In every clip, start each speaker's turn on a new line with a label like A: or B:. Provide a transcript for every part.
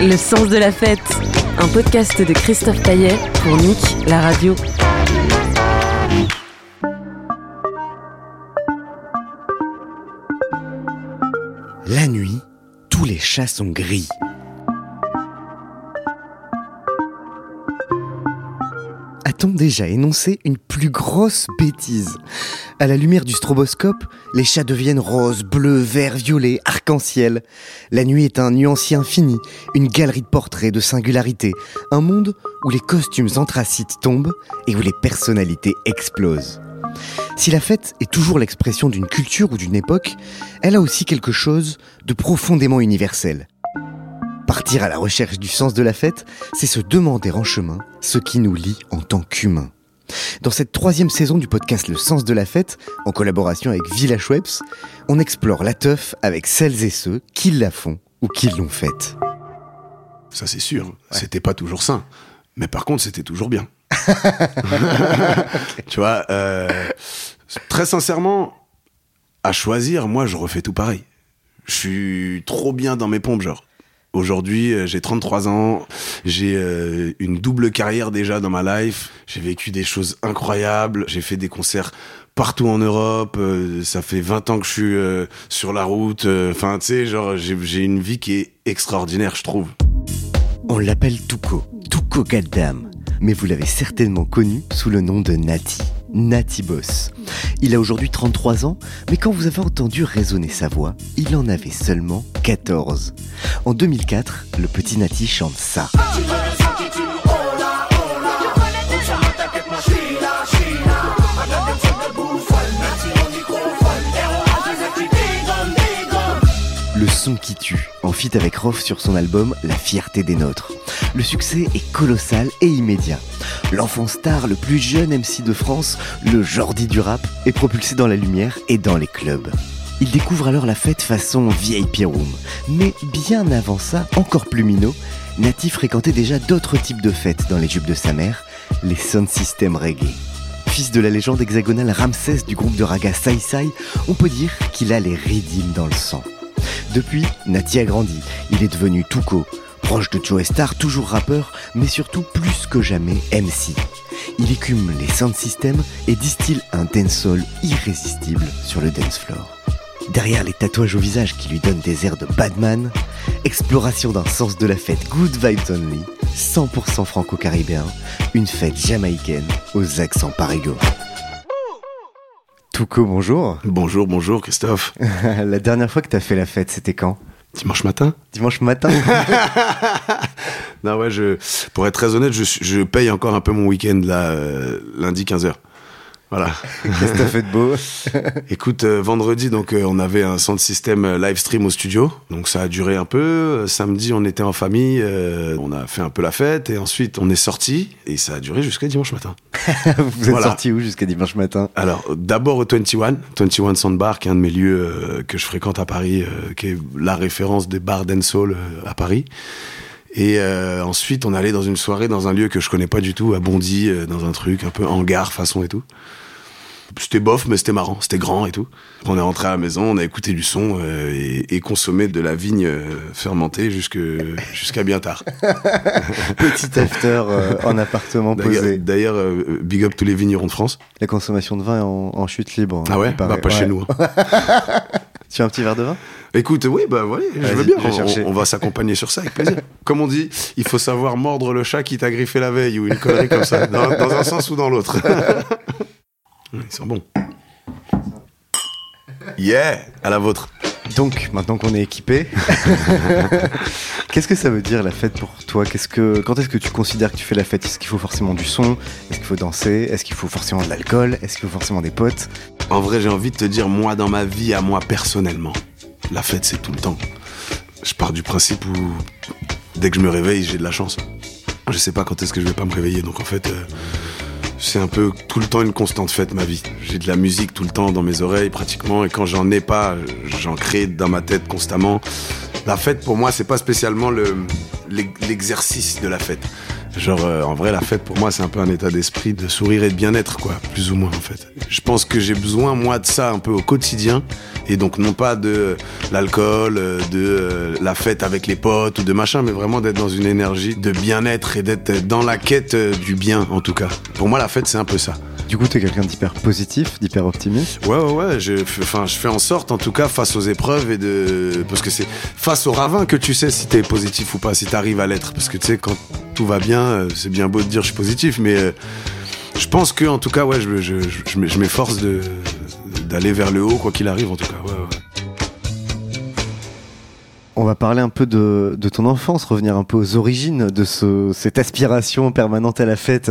A: Le sens de la fête, un podcast de Christophe Taillet pour Nick, la radio.
B: La nuit, tous les chats sont gris. A-t-on déjà énoncé une plus grosse bêtise? À la lumière du stroboscope, les chats deviennent roses, bleus, verts, violets, arc-en-ciel. La nuit est un nuancier infini, une galerie de portraits, de singularités, un monde où les costumes anthracites tombent et où les personnalités explosent. Si la fête est toujours l'expression d'une culture ou d'une époque, elle a aussi quelque chose de profondément universel. Partir à la recherche du sens de la fête, c'est se demander en chemin ce qui nous lie en tant qu'humains. Dans cette troisième saison du podcast Le sens de la fête, en collaboration avec Village Webs, on explore la teuf avec celles et ceux qui la font ou qui l'ont faite.
C: Ça, c'est sûr. C'était pas toujours sain. Mais par contre, c'était toujours bien. Tu vois, euh, très sincèrement, à choisir, moi, je refais tout pareil. Je suis trop bien dans mes pompes, genre. Aujourd'hui, euh, j'ai 33 ans, j'ai euh, une double carrière déjà dans ma life, j'ai vécu des choses incroyables, j'ai fait des concerts partout en Europe, euh, ça fait 20 ans que je suis sur la route, enfin tu sais, genre j'ai j'ai une vie qui est extraordinaire, je trouve.
B: On l'appelle Tuko, Tuko Gaddam, mais vous l'avez certainement connu sous le nom de Nati, Nati Boss. Il a aujourd'hui 33 ans, mais quand vous avez entendu résonner sa voix, il en avait seulement 14. En 2004, le petit Nati chante ça. Qui tue, en feat avec Rof sur son album La fierté des nôtres. Le succès est colossal et immédiat. L'enfant star, le plus jeune MC de France, le Jordi du rap, est propulsé dans la lumière et dans les clubs. Il découvre alors la fête façon VIP room. Mais bien avant ça, encore plus minot, Nati fréquentait déjà d'autres types de fêtes dans les jupes de sa mère, les sound system reggae. Fils de la légende hexagonale Ramsès du groupe de raga Sai Sai, on peut dire qu'il a les rythmes dans le sang. Depuis, Nati a grandi. Il est devenu Tuko, proche de Joe Star, toujours rappeur, mais surtout plus que jamais MC. Il écume les sound systems et distille un dancehall irrésistible sur le dance floor. Derrière les tatouages au visage qui lui donnent des airs de Badman, exploration d'un sens de la fête Good Vibes Only, 100% franco-caribéen, une fête jamaïcaine aux accents parigos. Tuko, bonjour.
C: Bonjour, bonjour Christophe.
B: la dernière fois que t'as fait la fête, c'était quand?
C: Dimanche matin?
B: Dimanche matin
C: Non ouais, je, pour être très honnête, je paye encore un peu mon week-end là, euh, lundi 15h. Voilà.
B: Qu'est-ce que t'as fait de beau
C: Écoute, euh, vendredi, donc euh, on avait un sound system euh, live stream au studio, donc ça a duré un peu. Samedi, on était en famille, on a fait un peu la fête, et ensuite on est sorti, et ça a duré jusqu'à dimanche matin.
B: Vous êtes
C: Voilà.
B: sorti où jusqu'à dimanche matin?
C: Alors, d'abord au 21, 21 Soundbar, qui est un de mes lieux que je fréquente à Paris, qui est la référence des bars euh, à Paris. Et euh, ensuite, on allait dans une soirée dans un lieu que je connais pas du tout, à Bondy, euh, dans un truc un peu hangar façon et tout. C'était bof, mais c'était marrant, c'était grand et tout. On est rentré à la maison, on a écouté du son euh, et, et consommé de la vigne euh, fermentée jusqu'à bien tard.
B: Petit after euh, en appartement posé.
C: d'ailleurs, euh, big up tous les vignerons de France.
B: La consommation de vin est en, en chute libre.
C: Ah ouais? Bah pas chez nous. hein.
B: Tu as un petit verre de vin?
C: Écoute, oui, bah voilà, je veux bien.
B: je
C: On-
B: chercher.
C: On, on va s'accompagner sur ça avec plaisir. Comme on dit, il faut savoir mordre le chat qui t'a griffé la veille ou une connerie comme ça, dans, dans un sens ou dans l'autre. Ils sont bons. Yeah, à la vôtre.
B: Donc, maintenant qu'on est équipé, qu'est-ce que ça veut dire la fête pour toi? Qu'est-ce que, Quand est-ce que tu considères que tu fais la fête? Est-ce qu'il faut forcément du son? Est-ce qu'il faut danser? Est-ce qu'il faut forcément de l'alcool? Est-ce qu'il faut forcément des potes?
C: En vrai, j'ai envie de te dire, moi, dans ma vie, à moi personnellement, la fête, c'est tout le temps. Je pars du principe où, dès que je me réveille, j'ai de la chance. Je sais pas quand est-ce que je vais pas me réveiller, donc en fait, euh, c'est un peu tout le temps une constante fête, ma vie. J'ai de la musique tout le temps dans mes oreilles, pratiquement, et quand j'en ai pas, j'en crée dans ma tête constamment. La fête, pour moi, c'est pas spécialement le, l'exercice de la fête. Genre, euh, en vrai, la fête, pour moi, c'est un peu un état d'esprit de sourire et de bien-être, quoi, plus ou moins, en fait. Je pense que j'ai besoin, moi, de ça un peu au quotidien, et donc non pas de l'alcool, euh, de euh, la fête avec les potes ou de machin, mais vraiment d'être dans une énergie de bien-être et d'être dans la quête du bien, en tout cas. Pour moi, la fête, c'est un peu ça.
B: Du coup, t'es quelqu'un d'hyper positif, d'hyper optimiste?
C: Ouais, ouais, ouais. Je, enfin, je fais en sorte, en tout cas, face aux épreuves et de. Parce que c'est face au ravin que tu sais si t'es positif ou pas, si t'arrives à l'être. Parce que tu sais, quand tout va bien, euh, c'est bien beau de dire je suis positif, mais euh, je pense que, en tout cas, ouais, je, je, je m'efforce d'aller vers le haut, quoi qu'il arrive, en tout cas. Ouais, ouais.
B: On va parler un peu de, ton enfance, revenir un peu aux origines de ce, cette aspiration permanente à la fête.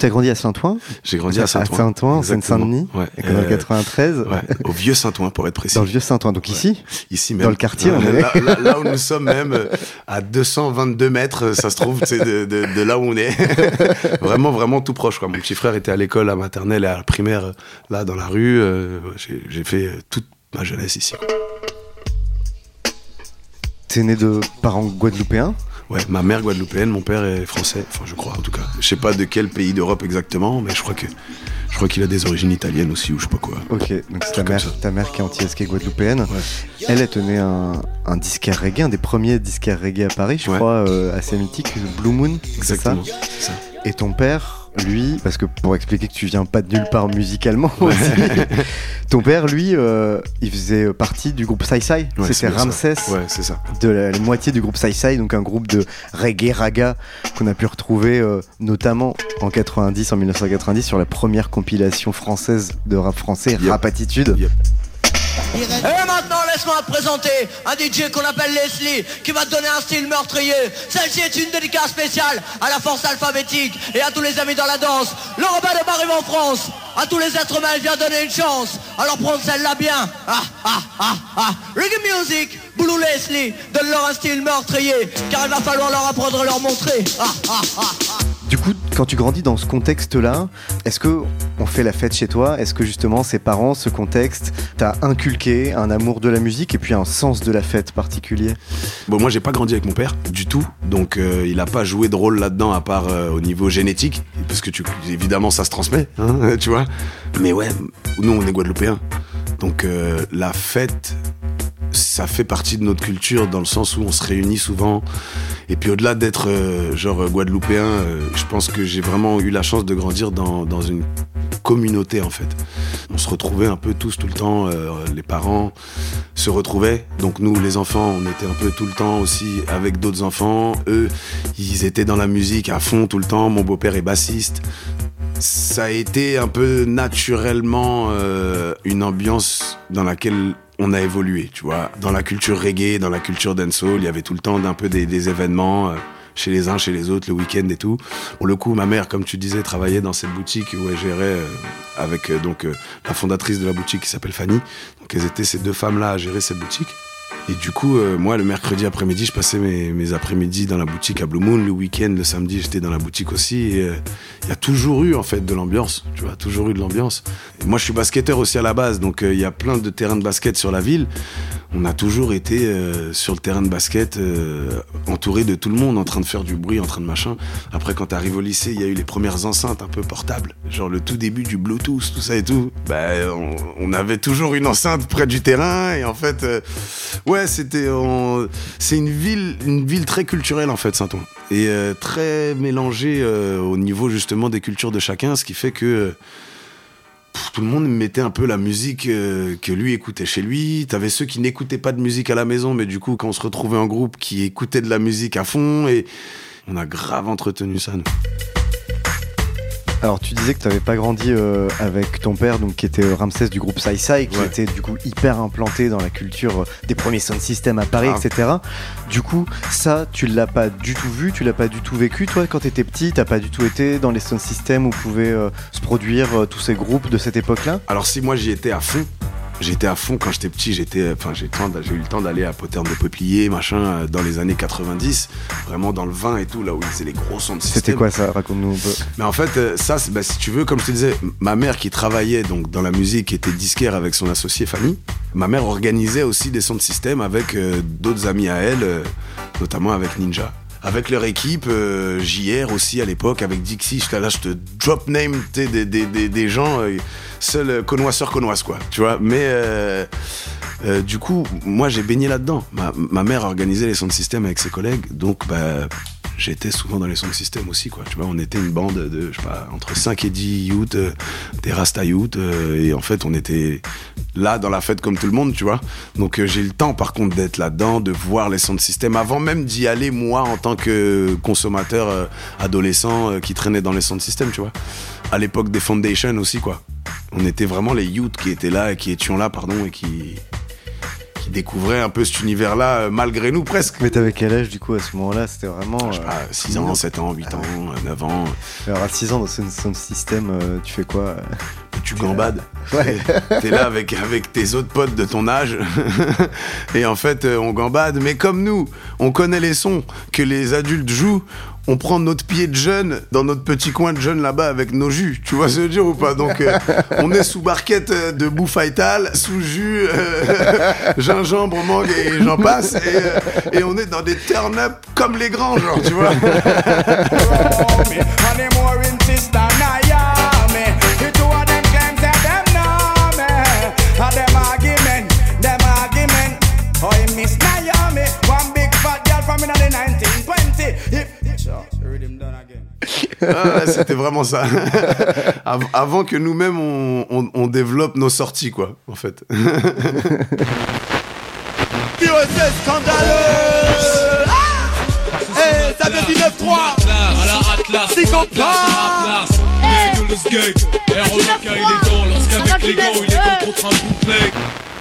B: Tu as grandi à Saint-Ouen
C: J'ai grandi à Saint-Ouen.
B: À Saint-Ouen, en Seine-Saint-Denis,
C: ouais.
B: en 93.
C: Ouais, au vieux Saint-Ouen, pour être précis.
B: Dans le vieux Saint-Ouen, donc ici
C: Ici même.
B: Dans le quartier, on
C: est. Là, là, où nous sommes même, euh, à 222 mètres, ça se trouve, de, de, de, là où on est. vraiment, vraiment tout proche. Quoi. Mon petit frère était à l'école, à maternelle et à la primaire, là, dans la rue. Euh, J'ai fait toute ma jeunesse ici.
B: T'es né de parents guadeloupéens
C: Ouais, ma mère guadeloupéenne, mon père est français, enfin je crois en tout cas. Je sais pas de quel pays d'Europe exactement, mais je crois que je crois qu'il a des origines italiennes aussi ou je sais pas quoi.
B: Ok, donc c'est ta mère, ta mère qui est anti qui est guadeloupéenne. Elle, elle tenait un, un disquaire reggae, un des premiers disquaires reggae à Paris, je crois, euh, assez mythique, Blue Moon.
C: Exactement.
B: Ça, ça. Et ton père, lui, parce que pour expliquer que tu viens pas de nulle part musicalement aussi, ton père, lui, euh, il faisait partie du groupe Sai Sai. C'était Ramsès.
C: Ouais, c'est ça.
B: De la, moitié du groupe Sai Sai, donc un groupe de reggae raga qu'on a pu retrouver euh, notamment en 90, en 1990, sur la première compilation française de rap français, Rap Attitude.
D: Et maintenant, laisse-moi te présenter un DJ qu'on appelle Leslie, qui va donner un style meurtrier. Celle-ci est une dédicace spéciale à la force alphabétique et à tous les amis dans la danse. Le Robin de en France. À tous les êtres humains, il vient donner une chance. Alors prendre celle-là bien. Ah, ah, ah, ah. Reggae Music, Blue Leslie, donne-leur un style meurtrier, car il va falloir leur apprendre à leur montrer. Ah, ah, ah, ah.
B: Du coup, quand tu grandis dans ce contexte-là, est-ce que on fait la fête chez toi Est-ce que justement ces parents, ce contexte, t'a inculqué un amour de la musique et puis un sens de la fête particulier?
C: Bon, moi j'ai pas grandi avec mon père du tout, donc euh, il a pas joué de rôle là-dedans à part euh, au niveau génétique, parce que tu, évidemment ça se transmet, hein, tu vois. Mais ouais, nous on est guadeloupéens, donc euh, la fête ça fait partie de notre culture dans le sens où on se réunit souvent. Et puis au-delà d'être genre guadeloupéen, je pense que j'ai vraiment eu la chance de grandir dans, dans, une communauté en fait. On se retrouvait un peu tous tout le temps, euh, les parents se retrouvaient. Donc nous les enfants, on était un peu tout le temps aussi avec d'autres enfants. Eux, ils étaient dans la musique à fond tout le temps. Mon beau-père est bassiste. Ça a été un peu naturellement une ambiance dans laquelle on a évolué, tu vois. Dans la culture reggae, dans la culture dancehall, il y avait tout le temps d'un peu des, événements euh, chez les uns, chez les autres, le week-end et tout. Pour le coup, ma mère, comme tu disais, travaillait dans cette boutique où elle gérait euh, avec euh, donc la fondatrice de la boutique qui s'appelle Fanny. Donc elles étaient ces deux femmes-là à gérer cette boutique. Et du coup, euh, moi, le mercredi après-midi, je passais mes, après-midi dans la boutique à Blue Moon. Le week-end, le samedi, j'étais dans la boutique aussi. Euh, il y a toujours eu, en fait, de l'ambiance. Tu vois, toujours eu de l'ambiance. Moi, je suis basketteur aussi à la base. Donc, euh, il y a plein de terrains de basket sur la ville on a toujours été euh, sur le terrain de basket euh, entouré de tout le monde en train de faire du bruit, en train de machin. Après quand t'arrives au lycée, il y a eu les premières enceintes un peu portables, genre le tout début du Bluetooth, tout ça et tout. Bah on, avait toujours une enceinte près du terrain et en fait euh, ouais, c'était c'est une ville une ville très culturelle en fait Saint-Ouen et très mélangée au niveau justement des cultures de chacun, ce qui fait que tout le monde mettait un peu la musique euh, que lui écoutait chez lui. T'avais ceux qui n'écoutaient pas de musique à la maison, mais du coup, quand on se retrouvait en groupe, qui écoutaient de la musique à fond. Et on a grave entretenu ça, nous.
B: Alors tu disais que tu n'avais pas grandi euh, avec ton père, donc qui était euh, Ramsès du groupe Sai Sai, qui
C: Ouais.
B: était du coup hyper implanté dans la culture euh, des premiers sound systems à Paris,
C: Ah.
B: etc. Du coup, ça, tu l'as pas du tout vu, tu l'as pas du tout vécu, toi, quand t'étais petit, t'as pas du tout été dans les sound systems où pouvaient euh, se produire euh, tous ces groupes de cette époque-là?
C: Alors si moi j'y étais à fond, j'étais à fond quand j'étais petit, j'étais, enfin j'ai, eu le temps d'aller à Poterne de Peuplier, machin, euh, dans les années 90, vraiment dans le vin et tout, là où ils faisaient les gros sons de système.
B: C'était quoi ça? Raconte-nous un peu.
C: Mais en fait, euh, ça, bah, si tu veux, comme je te disais, ma mère qui travaillait donc dans la musique, était disquaire avec son associé Fanny, ma mère organisait aussi des sons de système avec euh, d'autres amis à elle, euh, notamment avec Ninja. Avec leur équipe, euh, JR aussi à l'époque, avec Dixie, là, je te drop name des, des, des, des gens, euh, seuls euh, connoisseurs connoissent quoi, tu vois? Mais euh, euh, du coup, moi j'ai baigné là-dedans. Ma, ma mère organisait les sons de système avec ses collègues, donc bah, j'étais souvent dans les sons système aussi, quoi. Tu vois, on était une bande de, je sais pas, entre 5 et 10 youths, euh, des rasta youths, euh, et en fait, on était là dans la fête comme tout le monde, tu vois. Donc euh, j'ai le temps, par contre, d'être là-dedans, de voir les sons de système, avant même d'y aller, moi, en tant que consommateur adolescent qui traînait dans les sons de système, tu vois. À l'époque des foundations aussi, quoi. On était vraiment les youths qui étaient là, et qui étions là, pardon, et qui qui découvraient un peu cet univers-là, euh, malgré nous, presque.
B: Mais t'avais quel âge du coup à ce moment-là? C'était vraiment.
C: Je sais
B: euh,
C: pas, 6 ans, 7 ans, 8 ans, euh, 9 ans,
B: Alors à 6 ans dans ce euh, tu fais quoi?
C: Tu gambades.
B: Ouais.
C: T'es là avec, avec tes autres potes de ton âge. et en fait, euh, on gambade. Mais comme nous, on connaît les sons que les adultes jouent, on prend notre pied de jeune dans notre petit coin de jeune là-bas avec nos jus. Tu vois ce que je veux dire ou pas? Donc, euh, on est sous barquette euh, de bouffaïtal, sous jus, euh, gingembre, mangue et j'en passe. Et, euh, et on est dans des turn-up comme les grands, genre, tu vois. Ah, ouais, C'était vraiment ça. Av- Avant que nous-mêmes on, on- on développe nos sorties, quoi, en fait.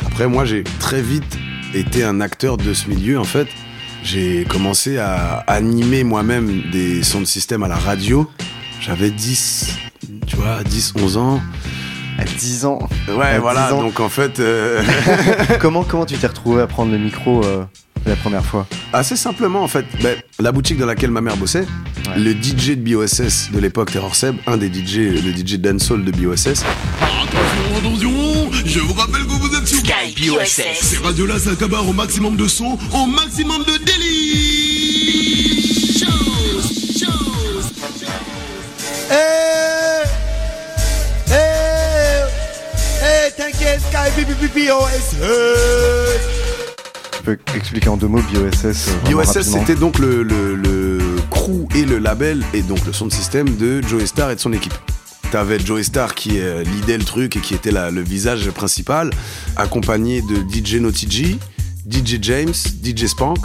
C: Après, moi, j'ai très vite été un acteur de ce milieu, en fait. J'ai commencé à animer moi-même des sons de système à la radio. J'avais 10, tu vois, 10, 11 ans.
B: À 10 ans.
C: Ouais,
B: À
C: voilà,
B: 10 ans.
C: donc en fait... euh,
B: comment, comment tu t'es retrouvé à prendre le micro euh, la première fois?
C: Assez simplement, en fait, ben, la boutique dans laquelle ma mère bossait,
B: Ouais.
C: le DJ de BOSS de l'époque, Terror Seb, un des DJ, le DJ dancehall de BOSS,
E: Attention, je vous rappelle que vous êtes sur Sky BOSS. Ces radios-là, ça cabarre au maximum de son, au maximum de délit. Chose, chose.
F: Hey, hey, hey, t'inquiète, Sky BBBOS.
B: Tu peux expliquer en deux mots BOSS euh, vraiment
C: BOSS,
B: rapidement
C: c'était donc le, le, le crew et le label et donc le son de système de Joey Star et de son équipe. T'avais Joey Star qui euh, leadait le truc et qui était le visage principal, accompagné de DJ Naughty DJ James, DJ Spank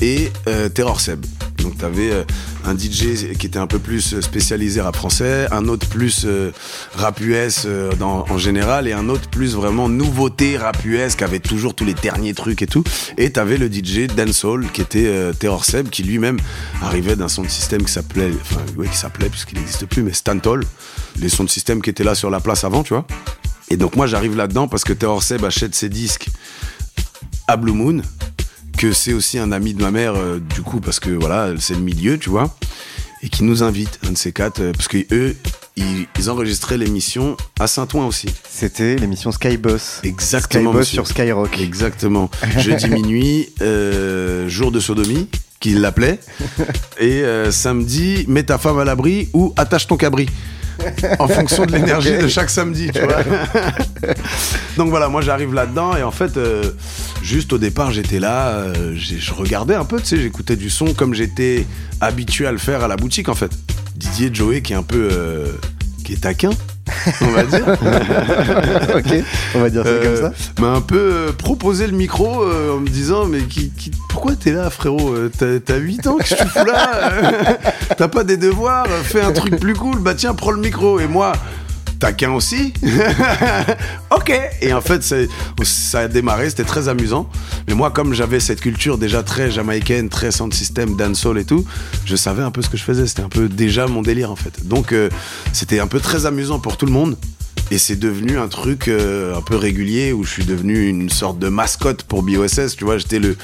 C: et euh, Terror Seb. Donc t'avais euh, un DJ qui était un peu plus spécialisé rap français, un autre plus euh, rap US en général et un autre plus vraiment nouveauté rap US qui avait toujours tous les derniers trucs et tout. Et t'avais le DJ dancehall qui était Terror Seb qui lui-même arrivait d'un son de système qui s'appelait, enfin oui qui s'appelait puisqu'il n'existe plus, mais Stantol, les sons de système qui étaient là sur la place avant, tu vois. Et donc moi j'arrive là-dedans parce que Terror Seb achète ses disques à Blue Moon, que c'est aussi un ami de ma mère, euh, du coup, parce que voilà, c'est le milieu, tu vois, et qui nous invite, un de ces quatre, euh, parce que eux, ils, ils enregistraient l'émission à Saint-Ouen aussi.
B: C'était l'émission Skyboss.
C: Exactement. Monsieur.
B: sur Skyrock.
C: Exactement. Jeudi minuit, euh, jour de sodomie, qu'il l'appelait, et samedi, mets ta femme à l'abri ou attache ton cabri. En fonction de l'énergie de chaque samedi, tu vois. Donc voilà, moi j'arrive là-dedans et en fait, euh, juste au départ, j'étais là, euh, je regardais un peu, tu sais, j'écoutais du son comme j'étais habitué à le faire à la boutique en fait. Didier Joey qui est un peu, euh, qui est taquin, on va dire.
B: ok, on va dire ça comme ça.
C: M'a un peu euh, proposé le micro euh, en me disant mais qui, qui- pourquoi t'es là frérot Euh, T'as t'as 8 ans, que tu fous là Euh, T'as pas des devoirs Fais un truc plus cool, bah tiens prends le micro et moi taquin aussi Ok Et en fait ça a démarré, c'était très amusant. Mais moi comme j'avais cette culture déjà très jamaïcaine, très sound system, dancehall et tout, je savais un peu ce que je faisais, c'était un peu déjà mon délire en fait. Donc euh, c'était un peu très amusant pour tout le monde. Et c'est devenu un truc euh, un peu régulier où je suis devenu une sorte de mascotte pour BOSS. Tu vois, j'étais le,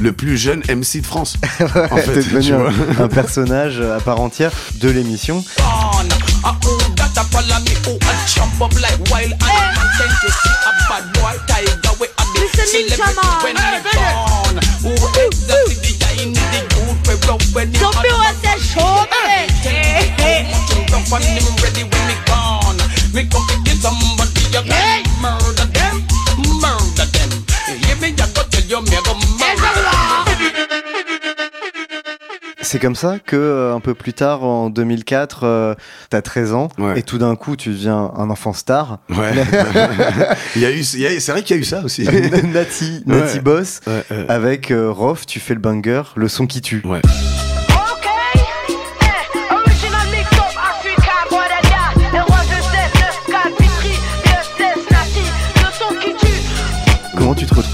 C: le plus jeune MC de France. en fait,
B: T'es devenu
C: tu vois.
B: un, un personnage à part entière de l'émission.
G: on. A follow me, who a jump up like wild animal. Eh. Then you see a bad boy tiger with a big celebrity when
H: Man.
G: born. Who exactly the guy in the youth we rub when he
H: Don't be
G: on
H: what that show me. Hey, hey.
G: Rough and him ready when me gone. Me come to kill somebody, can murder them, murder them. Hear me? I go tell you, me I go murder.
B: C'est comme ça que euh, un peu plus tard, en 2004, euh, t'as 13 ans
C: Ouais.
B: et tout d'un coup tu deviens un enfant star.
C: Ouais. il y a eu, c'est vrai qu'il y a eu ça aussi.
B: Nati, Nati
C: Ouais.
B: Boss.
C: Ouais.
B: Avec euh, Rof, tu fais le banger, le son qui tue.
C: Ouais.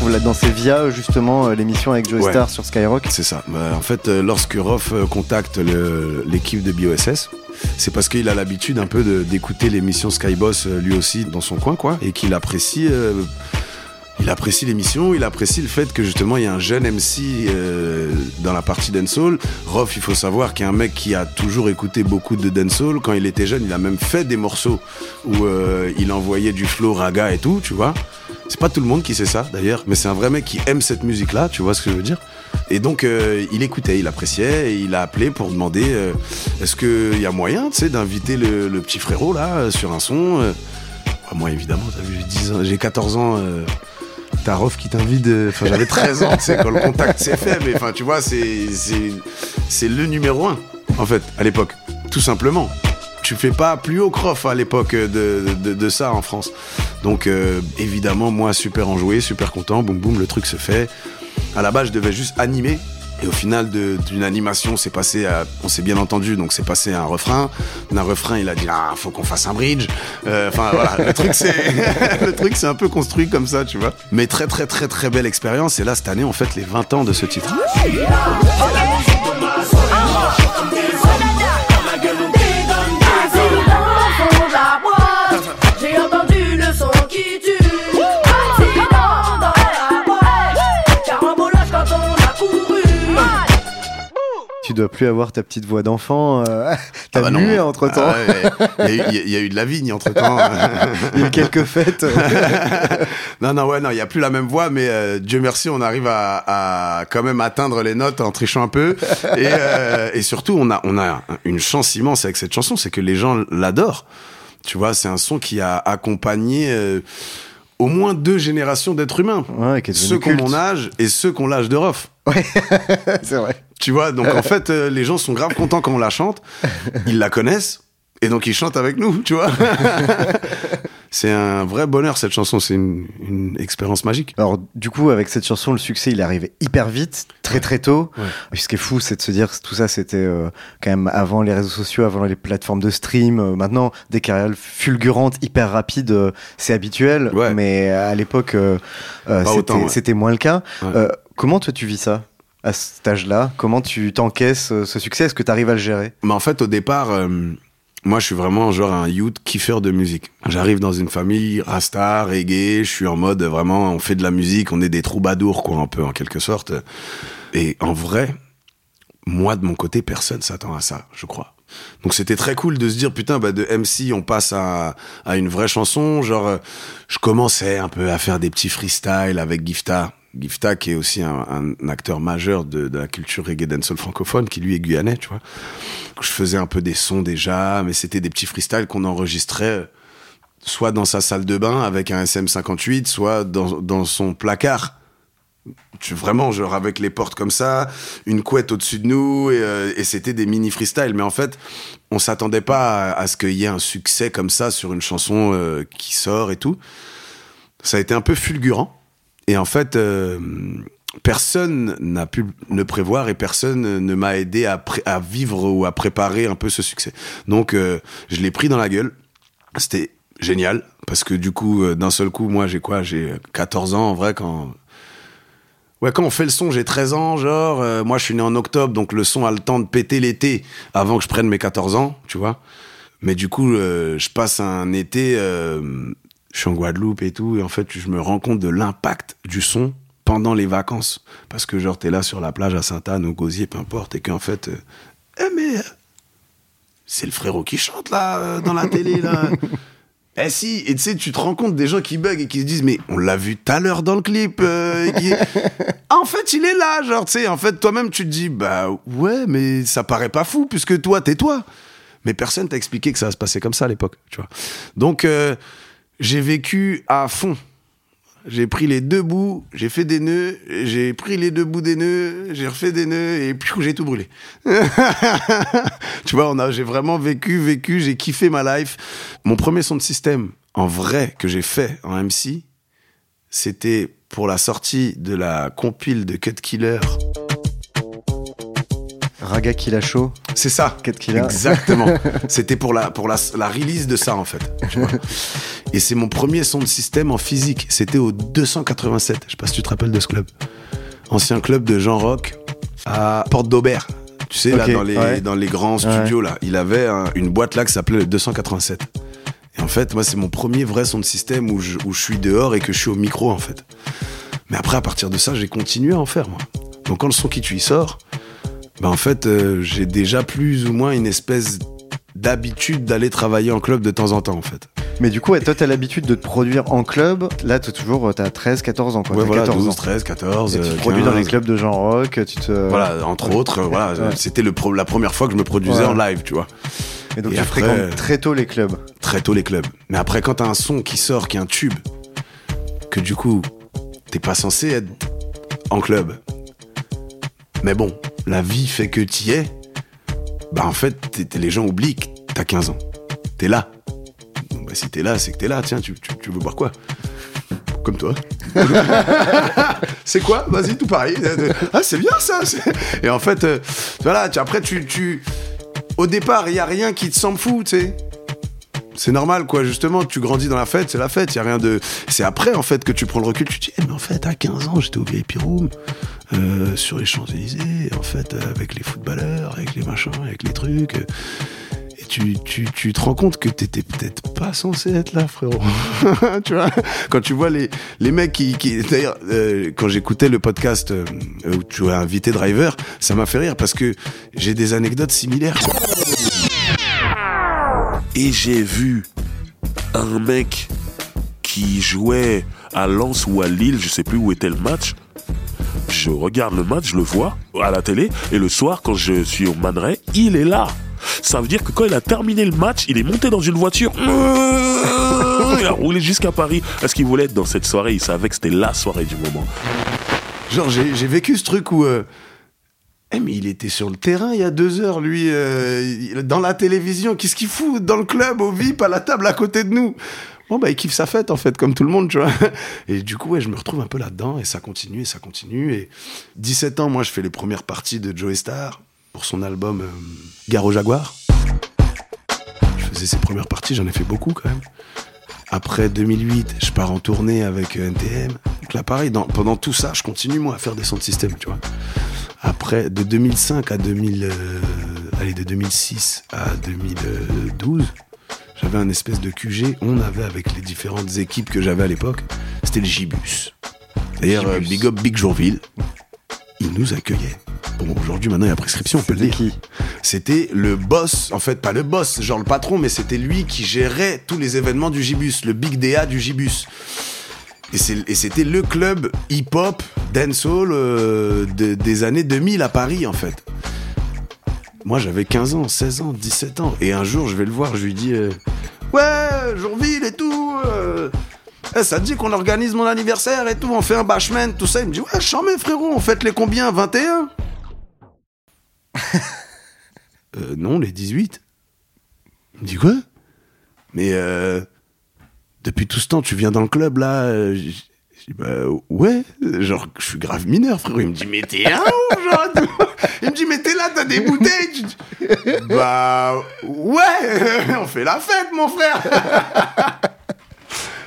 B: Retrouves là-dedans C'est via justement euh, l'émission avec Joe
C: Ouais.
B: Star sur Skyrock?
C: C'est ça. Bah, en fait, euh, lorsque Rof euh, contacte l'équipe de BOSS, c'est parce qu'il a l'habitude un peu d'écouter l'émission Skyboss lui aussi dans son coin, quoi, et qu'il apprécie. euh, il apprécie l'émission, il apprécie le fait que justement il y a un jeune MC euh, dans la partie dancehall. Rof, il faut savoir qu'il y a un mec qui a toujours écouté beaucoup de dancehall. Quand il était jeune, il a même fait des morceaux où euh, il envoyait du flow raga et tout, tu vois. C'est pas tout le monde qui sait ça d'ailleurs, mais c'est un vrai mec qui aime cette musique-là, tu vois ce que je veux dire Et donc euh, il écoutait, il appréciait, et il a appelé pour demander euh, est-ce qu'il y a moyen, tu sais, d'inviter le, le petit frérot là sur un son Moi évidemment, t'as vu, j'ai 10 ans, j'ai 14 ans. Euh, T'as Rof qui t'invite, euh, enfin j'avais 13 ans, sais, quand le contact s'est fait, mais enfin tu vois, c'est c'est c'est le numéro un en fait à l'époque, tout simplement. Tu fais pas plus haut crof à l'époque de, de, de ça en France. Donc euh, évidemment, moi super enjoué, super content, boum boum, le truc se fait. À la base, je devais juste animer. Et au final d'une animation, c'est passé à, on s'est bien entendu, donc c'est passé à un refrain. D'un refrain, il a dit, ah, faut qu'on fasse un bridge. Euh, Enfin, voilà, le truc, c'est, le truc, c'est un peu construit comme ça, tu vois. Mais très, très, très, très belle expérience. Et là, cette année, on fête les 20 ans de ce titre.
B: Dois plus avoir ta petite voix d'enfant. euh, T'as
C: Ah bah
B: mué entre temps.
C: Ah ouais, Il y, a eu- il y a- il y a eu de la vigne entre temps.
B: Il y a eu quelques fêtes.
C: non, non, ouais, non, il n'y a plus la même voix, mais euh, Dieu merci, on arrive à, à quand même atteindre les notes en trichant un peu. Et, euh, et surtout, on a, on a une chance immense avec cette chanson, c'est que les gens l'adorent. Tu vois, c'est un son qui a accompagné euh, au moins deux générations d'êtres humains.
B: Ouais, qui
C: Ceux qui ont mon âge et ceux qui ont l'âge de Rof.
B: c'est vrai.
C: Tu vois, donc en fait, euh, les gens sont grave contents quand on la chante. Ils la connaissent. Et donc ils chantent avec nous, tu vois. c'est un vrai bonheur cette chanson, c'est une, une expérience magique.
B: Alors, du coup, avec cette chanson, le succès, il est arrivé hyper vite, très très tôt. Et ce qui est fou, c'est de se dire que tout ça, c'était euh, quand même avant les réseaux sociaux, avant les plateformes de stream. Euh, maintenant, des carrières fulgurantes, hyper rapides, euh, c'est habituel.
C: Ouais.
B: Mais à l'époque, euh, euh, c'était
C: ouais.
B: moins le cas.
C: Ouais.
B: Euh, comment toi, tu vis ça? À cet âge-là Comment tu t'encaisses euh, ce succès? Est-ce que tu arrives à le gérer?
C: Mais en fait, au départ, euh, moi, je suis vraiment genre un youth kiffeur de musique. J'arrive dans une famille rasta, reggae, je suis en mode vraiment, on fait de la musique, on est des troubadours, quoi, un peu, en quelque sorte. Et en vrai, moi, de mon côté, personne s'attend à ça, je crois. Donc c'était très cool de se dire, putain, bah, de MC, on passe à, à une vraie chanson. Genre, euh, je commençais un peu à faire des petits freestyles avec Gifta. Gifta, qui est aussi un, acteur majeur de, la culture reggae dancehall francophone, qui lui est guyanais, tu vois. Je faisais un peu des sons déjà, mais c'était des petits freestyles qu'on enregistrait soit dans sa salle de bain avec un SM58, soit dans, son placard vraiment, genre avec les portes comme ça, une couette au-dessus de nous, et, euh, c'était des mini freestyle. Mais en fait, on s'attendait pas à, à ce qu'il y ait un succès comme ça sur une chanson euh, qui sort et tout. Ça a été un peu fulgurant. Et en fait, euh, personne n'a pu le prévoir et personne ne m'a aidé à, vivre ou à préparer un peu ce succès. Donc, euh, je l'ai pris dans la gueule. C'était génial parce que du coup, euh, d'un seul coup, moi, j'ai quoi? J'ai 14 ans en vrai quand. Ouais, quand on fait le son, j'ai 13 ans, genre, moi je suis né en octobre, donc le son a le temps de péter l'été avant que je prenne mes 14 ans, tu vois. Mais du coup, je passe un été, je suis en Guadeloupe et tout, et en fait, je me rends compte de l'impact du son pendant les vacances. Parce que genre, t'es là sur la plage à Sainte-Anne, au Gosier, peu importe, et qu'en fait, euh, eh mais, euh, c'est le frérot qui chante là, euh, dans la télé, là. Eh si, et tu sais, tu te rends compte des gens qui bug et qui se disent, mais on l'a vu tout à l'heure dans le clip. euh, qui- en fait, il est là, genre, tu sais, en fait, toi-même, tu te dis, bah ouais, mais ça paraît pas fou, puisque toi, t'es toi. Mais personne t'a expliqué que ça va se passer comme ça à l'époque, tu vois. Donc, j'ai vécu à fond. J'ai pris les deux bouts, j'ai fait des nœuds, j'ai pris les deux bouts des nœuds, j'ai refait des nœuds et puis j'ai tout brûlé. tu vois, on a, j'ai vraiment vécu, vécu, j'ai kiffé ma life. Mon premier son de système, en vrai, que j'ai fait en MC, c'était pour la sortie de la compile de Cut Killer.
B: Raga Killa Show.
C: C'est ça. Exactement. C'était pour la, pour la, la release de ça, en fait. tu vois. Et c'est mon premier son de système en physique. C'était au 287. Je sais pas si tu te rappelles de ce club. Ancien club de Jean Rock à Porte d'Aubert. Tu sais, là, dans les,
B: ouais.
C: dans les grands studios, là. Il avait un- une boîte là qui s'appelait le 287. Et en fait, moi, c'est mon premier vrai son de système où je, où je suis dehors et que je suis au micro, en fait. Mais après, à partir de ça, j'ai continué à en faire, moi. Donc, quand le son qui tue, il sort, ben, en fait, euh, j'ai déjà plus ou moins une espèce d'habitude d'aller travailler en club de temps en temps, en fait.
B: Mais du coup, ouais, toi, t'as l'habitude de te produire en club. Là, t'as toujours, t'as 13, 14 ans, quoi.
C: Ouais, voilà,
B: 14
C: 12,
B: ans.
C: 13, 14,
B: Et tu te
C: euh,
B: produis dans les
C: 15.
B: clubs de genre rock, tu te.
C: Voilà, entre autres, euh, voilà,
B: Ouais.
C: c'était la première fois que je me produisais en live, tu vois.
B: Et donc,
C: Et
B: tu
C: après,
B: fréquentes très tôt les clubs.
C: Très tôt les clubs. Mais après, quand t'as un son qui sort, qui est un tube, que du coup, t'es pas censé être en club. Mais bon, la vie fait que t'y es. Bah en fait, les gens oublient que t'as 15 ans. T'es là. Bon, bah, si t'es là, c'est que t'es là. Tiens, tu, tu, tu veux boire quoi? Comme toi. c'est quoi? Vas-y, tout pareil. Ah, c'est bien ça. Et en fait, euh, voilà, tu- après, tu, tu... Au départ, il y a rien qui te semble fou, tu sais. C'est normal, quoi. Justement, tu grandis dans la fête, c'est la fête. Il y a rien de. C'est après, en fait, que tu prends le recul. Tu te dis, eh, mais en fait, à 15 ans, j'étais au VIP Room, euh, sur les Champs-Élysées, en fait, euh, avec les footballeurs, avec les machins, avec les trucs. Et tu, tu, tu te rends compte que t'étais peut-être pas censé être là, frérot. tu vois? Quand tu vois les, les mecs qui. qui D'ailleurs, euh, quand j'écoutais le podcast euh, où tu as invité Driver, ça m'a fait rire parce que j'ai des anecdotes similaires.
I: Et j'ai vu un mec qui jouait à Lens ou à Lille, je sais plus où était le match. Je regarde le match, je le vois à la télé, et le soir, quand je suis au Manerai, il est là. Ça veut dire que quand il a terminé le match, il est monté dans une voiture. Il a roulé jusqu'à Paris. Parce qu'il voulait être dans cette soirée? Il savait que c'était la soirée du moment.
C: Genre, j'ai j'ai vécu ce truc où. euh, eh, mais il était sur le terrain il y a deux heures, lui, euh, dans la télévision. Qu'est-ce qu'il fout dans le club, au VIP, à la table à côté de nous? Bon, bah, il kiffe sa fête, en fait, comme tout le monde, tu vois. Et du coup, ouais, je me retrouve un peu là-dedans, et ça continue, et ça continue. Et 17 ans, moi, je fais les premières parties de Joey Star pour son album euh, Gare au Jaguar. Je faisais ses premières parties, j'en ai fait beaucoup quand même. Après 2008, je pars en tournée avec euh, NTM. Donc là, pareil, pendant tout ça, je continue, moi, à faire des sons de système, tu vois. Après, de 2005 à 2000, euh, allez, de 2006 à 2012, j'avais un espèce de QG. On avait, avec les différentes équipes que j'avais à l'époque, c'était le Gibus. D'ailleurs, euh, Big Up Big Jourville, il nous accueillait. Bon, aujourd'hui, maintenant, il y a prescription, on peut le dire. C'était le boss, en fait, pas le boss, genre le patron, mais c'était lui qui gérait tous les événements du Gibus, le Big DA du Gibus. Et c'était le club hip-hop, dancehall euh, de- des années 2000 à Paris, en fait. Moi, j'avais 15 ans, 16 ans, 17 ans. Et un jour, je vais le voir, je lui dis euh, Ouais, Jourville et tout. euh, Eh, ça te dit qu'on organise mon anniversaire et tout, on fait un bashman, tout ça. Il me dit, ouais, chambé, frérot, on fête les combien? 21 euh, Non, les 18. Il me dit, quoi? Mais euh, depuis tout ce temps, tu viens dans le club, là euh, Je dis, bah ouais, genre, je suis grave mineur, frérot. Il me dit, mais t'es un genre. Il me dit, mais t'es là, t'as des bouteilles. Dis, bah ouais, on fait la fête, mon frère.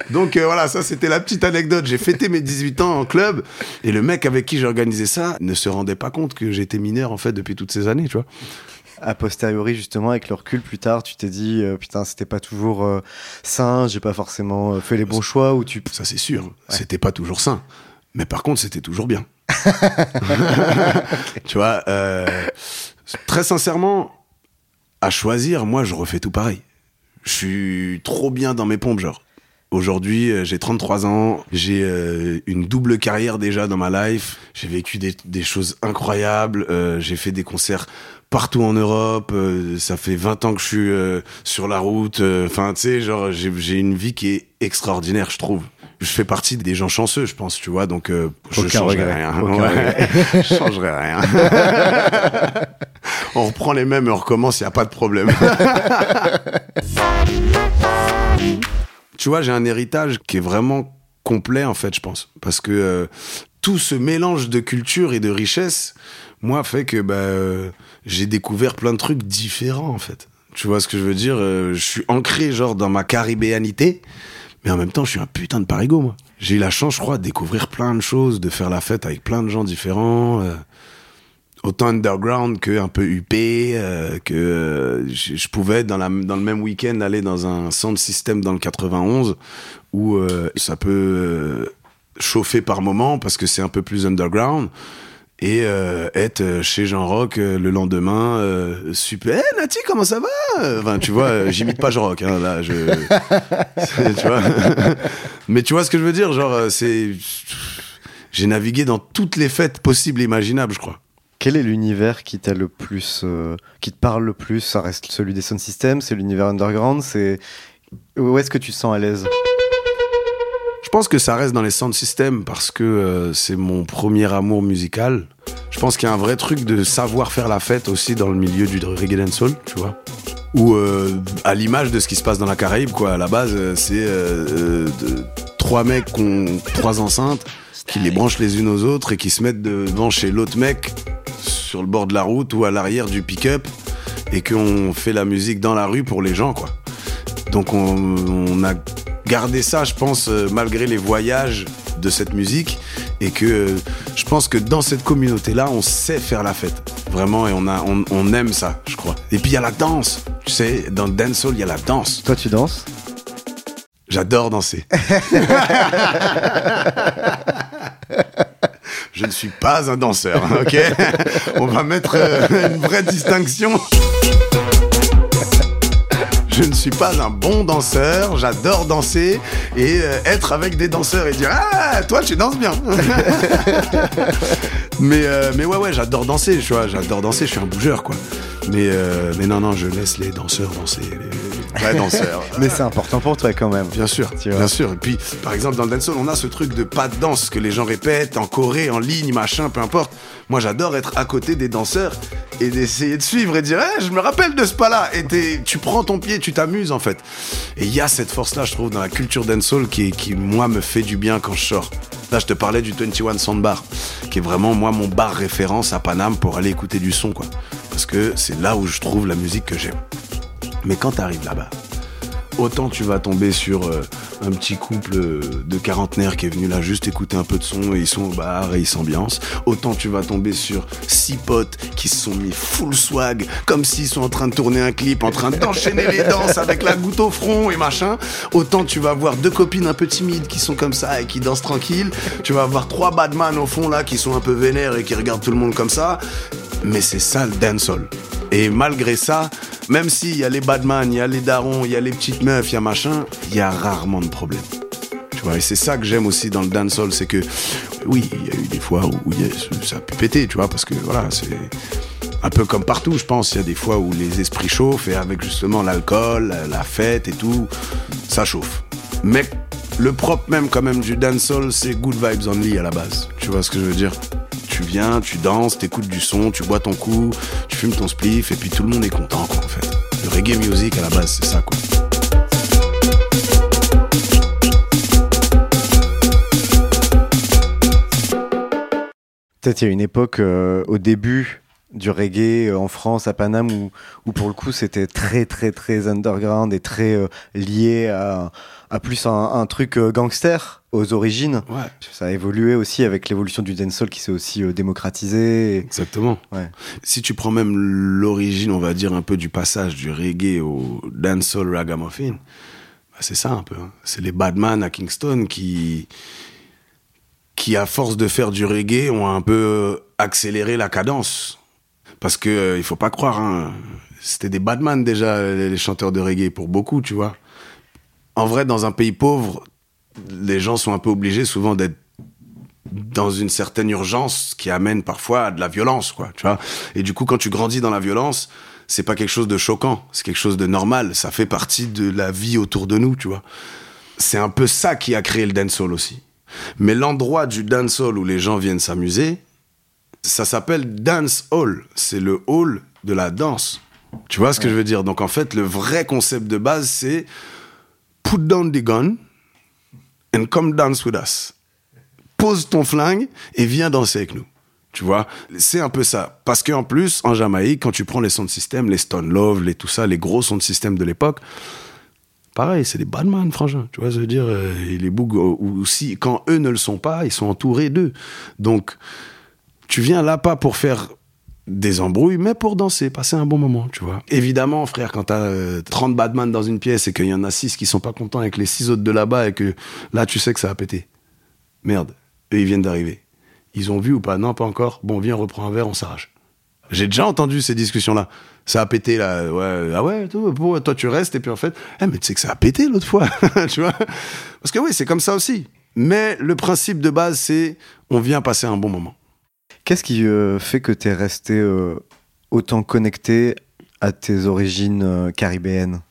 C: Donc euh, voilà, ça c'était la petite anecdote. J'ai fêté mes 18 ans en club et le mec avec qui j'ai organisé ça ne se rendait pas compte que j'étais mineur en fait depuis toutes ces années, tu vois.
B: A posteriori, justement, avec le recul plus tard, tu t'es dit, euh, putain, c'était pas toujours euh, sain, j'ai pas forcément euh, fait les bons choix, ou tu.
C: Ça c'est sûr, c'était pas toujours sain. Mais par contre, c'était toujours bien. Tu vois, euh, très sincèrement, à choisir, moi je refais tout pareil. Je suis trop bien dans mes pompes, genre. Aujourd'hui, euh, j'ai 33 ans, j'ai euh, une double carrière déjà dans ma life, j'ai vécu des, des choses incroyables, euh, j'ai fait des concerts partout en Europe, euh, ça fait 20 ans que je suis euh, sur la route, euh, enfin tu sais, genre j'ai j'ai une vie qui est extraordinaire, je trouve. Je fais partie des gens chanceux, je pense, tu vois, donc euh, je changerai rien.
B: regret.
C: je changerai rien. on reprend les mêmes et on recommence, il y a pas de problème. tu vois, j'ai un héritage qui est vraiment complet, en fait, je pense. Parce que euh, tout ce mélange de culture et de richesse, moi, fait que bah, euh, j'ai découvert plein de trucs différents, en fait. Tu vois ce que je veux dire Euh, Je suis ancré, genre, dans ma caribéanité, mais en même temps, je suis un putain de parigo, moi. J'ai eu la chance, je crois, de découvrir plein de choses, de faire la fête avec plein de gens différents. euh, autant underground que un peu huppé, euh, que je pouvais dans, le même week-end aller dans un sound system dans le 91 où ça peut chauffer par moment parce que c'est un peu plus underground et euh, être euh, chez Jean Rock euh, le lendemain euh, super. Hey, Nati comment ça va? Enfin tu vois euh, j'imite pas Jean Rock hein, là je tu vois. Mais tu vois ce que je veux dire genre c'est j'ai navigué dans toutes les fêtes possibles et imaginables je crois.
B: Quel est l'univers qui t'a le plus, euh, qui te parle le plus? Ça reste celui des sound systems, c'est l'univers underground, c'est où est-ce que tu te sens à l'aise?
C: Je pense que ça reste dans les sound systems parce que euh, c'est mon premier amour musical. Je pense qu'il y a un vrai truc de savoir faire la fête aussi dans le milieu du reggae dancehall, tu vois. Ou euh, à l'image de ce qui se passe dans la Caraïbe, quoi. À la base, euh, c'est trois mecs qui trois enceintes, qui les branchent les unes aux autres et qui se mettent devant chez l'autre mec sur le bord de la route ou à l'arrière du pick-up et qu'on fait la musique dans la rue pour les gens, quoi. Donc on, on a gardé ça, je pense, euh, malgré les voyages de cette musique, et que euh, je pense que dans cette communauté-là, on sait faire la fête, vraiment, et on a, on, on aime ça, je crois. Et puis il y a la danse, tu sais, dans le dancehall, il y a la danse.
B: Toi, tu danses?
C: J'adore danser. Je ne suis pas un danseur, ok? On va mettre euh, une vraie distinction. Je ne suis pas un bon danseur, j'adore danser et euh, être avec des danseurs et dire Ah, toi tu danses bien mais, euh, mais ouais, ouais, j'adore danser, tu vois, j'adore danser, je suis un bougeur quoi. Mais, euh, mais non, non, je laisse les danseurs danser, vrais danseurs.
B: Mais c'est important pour toi quand même.
C: Bien sûr,
B: Tu vois.
C: bien sûr. Et puis, par exemple, dans le dancehall, on a ce truc de pas de danse que les gens répètent en Corée, en ligne, machin, peu importe. Moi, j'adore être à côté des danseurs et d'essayer de suivre et de dire, Eh, je me rappelle de ce pas-là. Et tu prends ton pied, tu t'amuses en fait. Et il y a cette force-là, je trouve, dans la culture dancehall qui, qui, moi, me fait du bien quand je sors. Là, je te parlais du 21 Sound Bar, qui est vraiment, moi, mon bar référence à Paname pour aller écouter du son, quoi. Parce que c'est là où je trouve la musique que j'aime. Mais quand t'arrives là-bas, autant tu vas tomber sur euh, un petit couple euh, de quarantenaires qui est venu là juste écouter un peu de son et ils sont au bar et ils s'ambiancent. Autant tu vas tomber sur six potes qui se sont mis full swag, comme s'ils sont en train de tourner un clip, en train d'enchaîner les danses avec la goutte au front et machin. Autant tu vas voir deux copines un peu timides qui sont comme ça et qui dansent tranquille. Tu vas voir trois badman au fond là qui sont un peu vénères et qui regardent tout le monde comme ça. Mais c'est ça le dancehall. Et malgré ça, même s'il y a les badman, il y a les darons, il y a les petites meufs, il y a machin, il y a rarement de problème. Tu vois, et c'est ça que j'aime aussi dans le dancehall, c'est que oui, il y a eu des fois où a- ça a pu péter, tu vois, parce que voilà, c'est un peu comme partout, je pense. Il y a des fois où les esprits chauffent et avec justement l'alcool, la, la fête et tout, ça chauffe. Mais Le propre même quand même du dancehall, c'est good vibes only à la base. Tu vois ce que je veux dire? Tu viens, tu danses, t'écoutes du son, tu bois ton coup, tu fumes ton spliff et puis tout le monde est content quoi en fait. Le reggae music à la base, c'est ça quoi.
B: Peut-être il y a une époque euh, au début du reggae euh, en France, à Paname, où, pour le coup c'était très très très underground et très euh, lié à, plus un, truc gangster aux origines.
C: Ouais.
B: Ça a évolué aussi avec l'évolution du dancehall qui s'est aussi euh, démocratisé. et-
C: Exactement.
B: Ouais.
C: Si tu prends même l'origine, on va dire un peu du passage du reggae au dancehall ragamuffin, bah, c'est ça un peu. hein. C'est les badman à Kingston qui, qui à force de faire du reggae, ont un peu accéléré la cadence. Parce que euh, il faut pas croire, hein, c'était des badman déjà les les chanteurs de reggae pour beaucoup, tu vois. En vrai, dans un pays pauvre, les gens sont un peu obligés souvent d'être dans une certaine urgence qui amène parfois à de la violence, quoi, tu vois. Et du coup, quand tu grandis dans la violence, c'est pas quelque chose de choquant, c'est quelque chose de normal, ça fait partie de la vie autour de nous, tu vois. C'est un peu ça qui a créé le dancehall aussi. Mais l'endroit du dancehall où les gens viennent s'amuser, ça s'appelle dance hall, c'est le hall de la danse. Tu vois ce que je veux dire? Donc en fait, le vrai concept de base, c'est put down the gun and come dance with us pose ton flingue et viens danser avec nous. Tu vois, c'est un peu ça. Parce qu'en plus, en Jamaïque, quand tu prends les sons de système, les Stone Love, les tout ça, les gros sons de système de l'époque, pareil, c'est des badman, frangin. Tu vois, je veux dire, euh, les bougs, ou si, quand eux ne le sont pas, ils sont entourés d'eux. Donc, tu viens là pas pour faire des embrouilles, mais pour danser, passer un bon moment, tu vois. Évidemment, frère, quand t'as euh, 30 badman dans une pièce et qu'il y en a 6 qui sont pas contents avec les 6 autres de là-bas et que là, tu sais que ça va péter. Merde, eux, ils viennent d'arriver. Ils ont vu ou pas? Non, pas encore. Bon, viens, on reprend un verre, on s'arrache. J'ai déjà entendu ces discussions-là. Ça a pété, là. Ouais, ah ouais, toi, bon, toi, tu restes, et puis en fait, eh, mais tu sais que ça a pété l'autre fois, tu vois Parce que oui, c'est comme ça aussi. Mais le principe de base, c'est on vient passer un bon moment.
B: Qu'est-ce qui euh, fait que tu es resté euh, autant connecté à tes origines euh, caribéennes?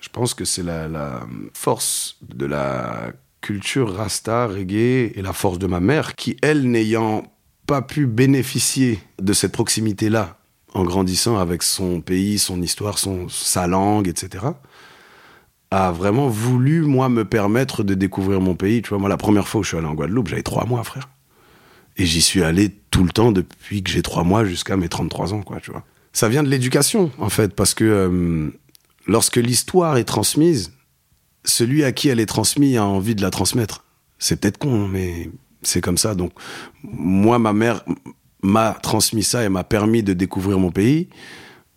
C: Je pense que c'est la, la force de la culture rasta, reggae, et la force de ma mère, qui, elle, n'ayant pas pu bénéficier de cette proximité-là en grandissant avec son pays, son histoire, son, sa langue, etc., a vraiment voulu, moi, me permettre de découvrir mon pays. Tu vois, moi, la première fois où je suis allé en Guadeloupe, j'avais trois mois, frère. Et j'y suis allé tout le temps depuis que j'ai trois mois jusqu'à mes 33 ans, quoi, tu vois. Ça vient de l'éducation, en fait, parce que euh, lorsque l'histoire est transmise, celui à qui elle est transmise a envie de la transmettre. C'est peut-être con, mais c'est comme ça. Donc, moi, ma mère m'a transmis ça et m'a permis de découvrir mon pays.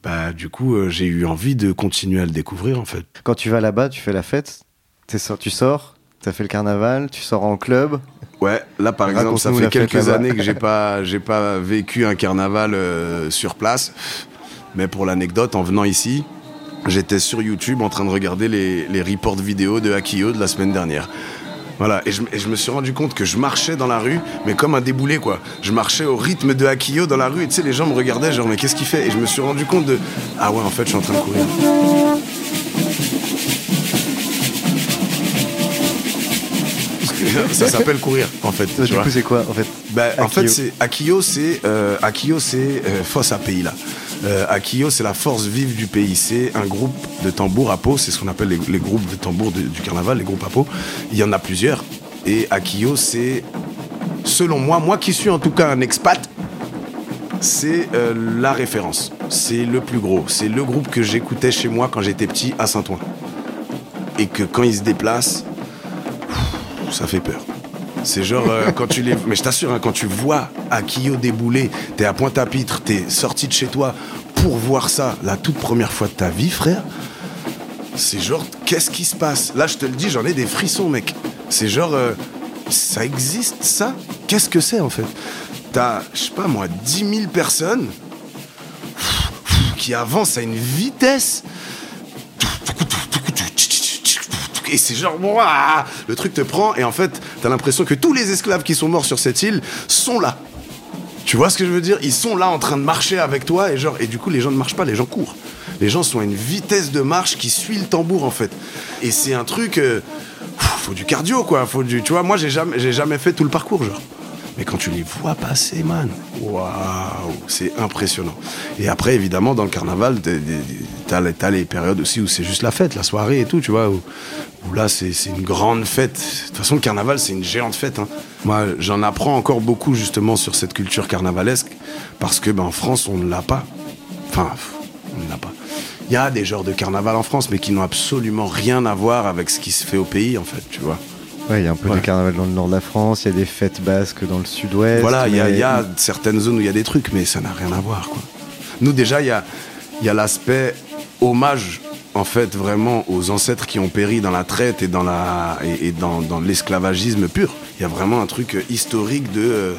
C: Bah, du coup, euh, j'ai eu envie de continuer à le découvrir, en fait.
B: Quand tu vas là-bas, tu fais la fête, tu sors, tu as fait le carnaval, tu sors en club.
C: Ouais, là par exemple, ça fait quelques années que j'ai pas, j'ai pas vécu un carnaval euh, sur place. Mais pour l'anecdote, en venant ici, j'étais sur YouTube en train de regarder les, les reports vidéo de Akio de la semaine dernière. Voilà, et je, et je me suis rendu compte que je marchais dans la rue, mais comme un déboulé, quoi. Je marchais au rythme de Akio dans la rue, et tu sais, les gens me regardaient, genre, mais qu'est-ce qu'il fait? Et je me suis rendu compte de, ah ouais, en fait, je suis en train de courir. Ça s'appelle courir, en fait. tu
B: du
C: vois.
B: coup, c'est quoi en fait
C: Bah, en fait, c'est Akio, c'est euh, Akio, c'est euh, force à pays là. Euh, Akio, c'est la force vive du pays. C'est un groupe de tambours à peau. C'est ce qu'on appelle les, les groupes de tambours de- du carnaval, les groupes à peau. Il y en a plusieurs. Et Akio, c'est, selon moi, moi qui suis en tout cas un expat, c'est euh, la référence. C'est le plus gros. C'est le groupe que j'écoutais chez moi quand j'étais petit à Saint-Ouen. Et que quand ils se déplacent, ça fait peur. C'est genre euh, quand tu les. Mais je t'assure, hein, quand tu vois Akio débouler, t'es à Pointe-à-Pitre, t'es sorti de chez toi pour voir ça la toute première fois de ta vie, frère. C'est genre, qu'est-ce qui se passe? Là, je te le dis, j'en ai des frissons, mec. C'est genre, euh, ça existe, ça? Qu'est-ce que c'est, en fait? T'as, je sais pas moi, 10 000 personnes qui avancent à une vitesse et c'est genre, Ouah le truc te prend, et en fait, t'as l'impression que tous les esclaves qui sont morts sur cette île sont là. Tu vois ce que je veux dire? Ils sont là en train de marcher avec toi et genre et du coup les gens ne marchent pas, les gens courent. Les gens sont à une vitesse de marche qui suit le tambour en fait. Et c'est un truc, euh, faut du cardio quoi. Faut du, tu vois, moi j'ai jamais, j'ai jamais fait tout le parcours genre. Mais quand tu les vois passer, man, waouh, c'est impressionnant. Et après, évidemment, dans le carnaval, t'as- les- les périodes aussi où c'est juste la fête, la soirée et tout, tu vois, où, là, c'est une grande fête. De toute façon, le carnaval, c'est une géante fête. hein. Moi, j'en apprends encore beaucoup, justement, sur cette culture carnavalesque, parce que, ben, en France, on ne l'a pas. Enfin, on ne l'a pas. Il y a des genres de carnaval en France, mais qui n'ont absolument rien à voir avec ce qui se fait au pays, en fait, tu vois.
B: Ouais, il y a un peu
C: Ouais.
B: de carnaval dans le nord de la France, il y a des fêtes basques dans le sud-ouest.
C: Voilà, il y, a-
B: mais-
C: il y a certaines zones où il y a des trucs, mais ça n'a rien à voir. Quoi. Nous, déjà, il y a, y a l'aspect hommage, en fait, vraiment aux ancêtres qui ont péri dans la traite et dans, la, et, et dans, dans l'esclavagisme pur. Il y a vraiment un truc historique de,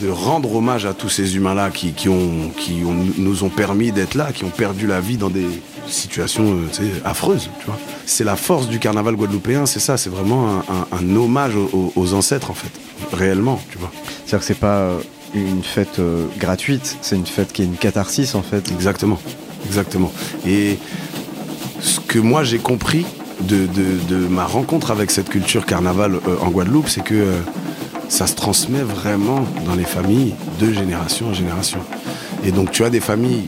C: de rendre hommage à tous ces humains-là qui, qui, ont, qui ont, nous ont permis d'être là, qui ont perdu la vie dans des situations euh. Tu vois. C'est la force du carnaval guadeloupéen, c'est ça, c'est vraiment un, un- un hommage aux, aux ancêtres, en fait, réellement, tu vois.
B: C'est-à-dire que c'est pas euh, une fête euh, gratuite, c'est une fête qui est une catharsis en fait.
C: Exactement, exactement. Et ce que moi j'ai compris de, de- de ma rencontre avec cette culture carnaval euh, en Guadeloupe, c'est que euh, ça se transmet vraiment dans les familles de génération en génération. Et donc tu as des familles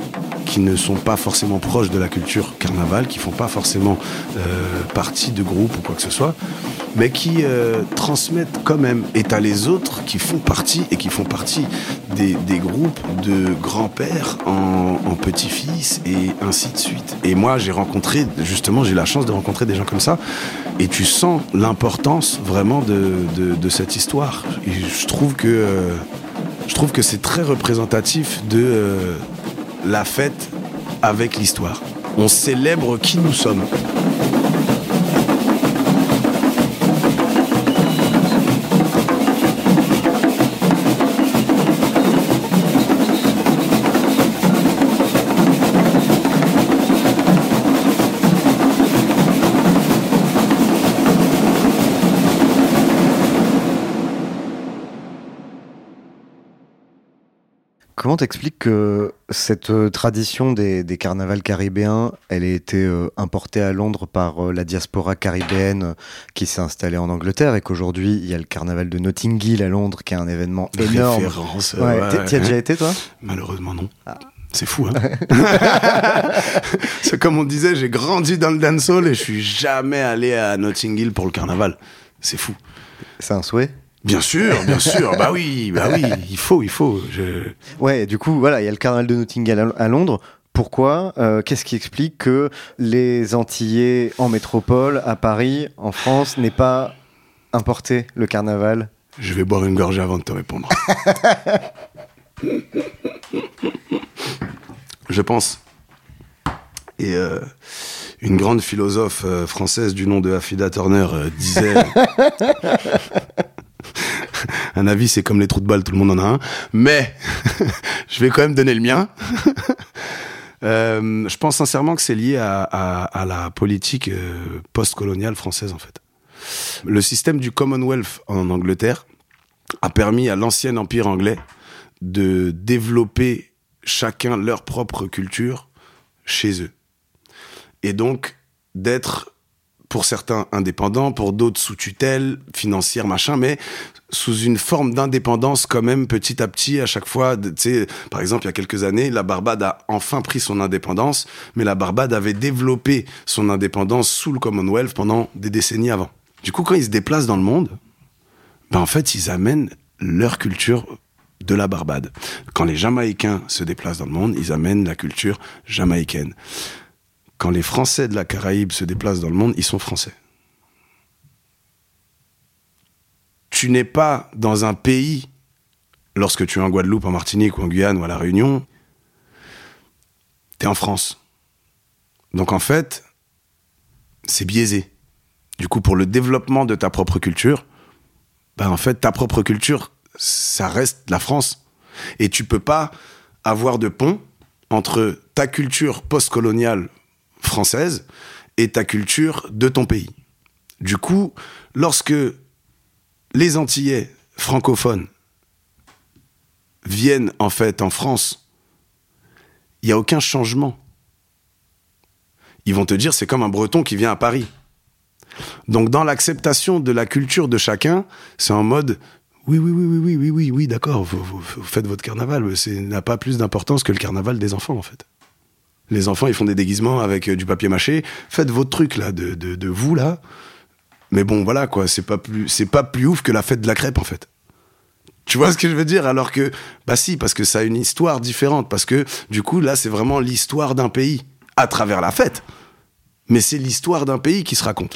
C: qui ne sont pas forcément proches de la culture carnaval, qui font pas forcément euh, partie de groupes ou quoi que ce soit, mais qui euh, transmettent quand même. Et t'as les autres qui font partie et qui font partie des, des groupes de grands-pères en, petits-fils et ainsi de suite. Et moi, j'ai rencontré, justement, j'ai la chance de rencontrer des gens comme ça, et tu sens l'importance vraiment de, de- cette histoire. Je trouve que euh, je trouve que c'est très représentatif de la fête avec l'histoire. On célèbre qui nous sommes.
B: Comment t'expliques que cette euh, tradition des, des carnavals caribéens, elle a été euh, importée à Londres par euh, la diaspora caribéenne qui s'est installée en Angleterre et qu'aujourd'hui il y a le carnaval de Notting Hill à Londres qui est un événement énorme.
C: Référence,
B: Ouais,
C: ouais,
B: t'y- as déjà été toi?
C: Malheureusement non. C'est fou, hein C'est comme on disait, j'ai grandi dans le dancehall et je suis jamais allé à Notting Hill pour le carnaval. C'est fou.
B: C'est un souhait?
C: Bien sûr, bien sûr. bah oui, bah oui, il faut, il faut. Je...
B: Ouais, du coup, voilà, il y a le carnaval de Notting Hill à, Londres. Pourquoi Euh, Qu'est-ce qui explique que les Antillais en métropole, à Paris, en France, n'aient pas importé le carnaval?
C: Je vais boire une gorgée avant de te répondre. Je pense. Et euh, une grande philosophe euh, française du nom de Affida Turner disait Un avis, c'est comme les trous de balle, tout le monde en a un. Mais je vais quand même donner le mien. Euh, je pense sincèrement que c'est lié à, à- la politique euh, post-coloniale française, en fait. Le système du Commonwealth en Angleterre a permis à l'ancien empire anglais de développer chacun leur propre culture chez eux. Et donc d'être, pour certains, indépendants, pour d'autres sous tutelle, financière, machin, mais sous une forme d'indépendance quand même petit à petit à chaque fois. par exemple, il y a quelques années, la Barbade a enfin pris son indépendance, mais la Barbade avait développé son indépendance sous le Commonwealth pendant des décennies avant. Du coup, quand ils se déplacent dans le monde, ben en fait, ils amènent leur culture de la Barbade. Quand les Jamaïcains se déplacent dans le monde, ils amènent la culture jamaïcaine. Quand les Français de la Caraïbe se déplacent dans le monde, ils sont français. Tu n'es pas dans un pays, lorsque tu es en Guadeloupe, en Martinique ou en Guyane ou à La Réunion, tu es en France. Donc en fait, c'est biaisé. Du coup, pour le développement de ta propre culture, ben en fait, ta propre culture, ça reste la France. Et tu peux pas avoir de pont entre ta culture postcoloniale française et ta culture de ton pays. Du coup, lorsque les Antillais francophones viennent en fait en France, il n'y a aucun changement. Ils vont te dire c'est comme un breton qui vient à Paris. Donc dans l'acceptation de la culture de chacun, c'est en mode oui, oui, oui, oui, oui, oui, oui, oui d'accord, vous, vous, faites votre carnaval, mais ça n'a pas plus d'importance que le carnaval des enfants en fait. Les enfants ils font des déguisements avec euh, du papier mâché, faites votre truc là de, de, vous là. Mais bon voilà quoi, c'est pas plus c'est pas plus ouf que la fête de la crêpe en fait. Tu vois ce que je veux dire? Alors que, bah si, parce que ça a une histoire différente. Parce que, du coup, là, c'est vraiment l'histoire d'un pays, à travers la fête. Mais c'est l'histoire d'un pays qui se raconte.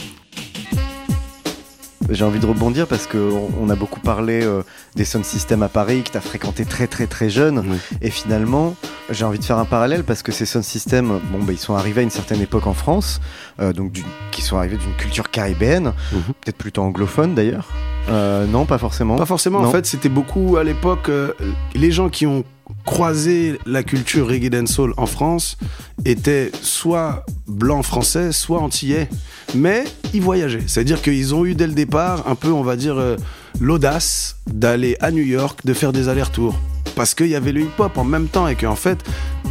B: J'ai envie de rebondir parce qu'on on a beaucoup parlé euh, des sound systems à Paris que tu as fréquenté très très très jeune. Et finalement, j'ai envie de faire un parallèle parce que ces sound systems, bon, bah, ils sont arrivés à une certaine époque en France, euh, donc qui sont arrivés d'une culture caribéenne, peut-être plutôt anglophone d'ailleurs. Euh, non, pas forcément.
C: Pas forcément,
B: Non.
C: en fait, c'était beaucoup à l'époque. les gens qui ont croisé la culture reggae dancehall en France étaient soit blancs français, soit antillais. Mais ils voyageaient. C'est-à-dire qu'ils ont eu dès le départ un peu, on va dire, euh, l'audace d'aller à New York, de faire des allers-retours. Parce qu'il y avait le hip-hop en même temps et qu'en fait,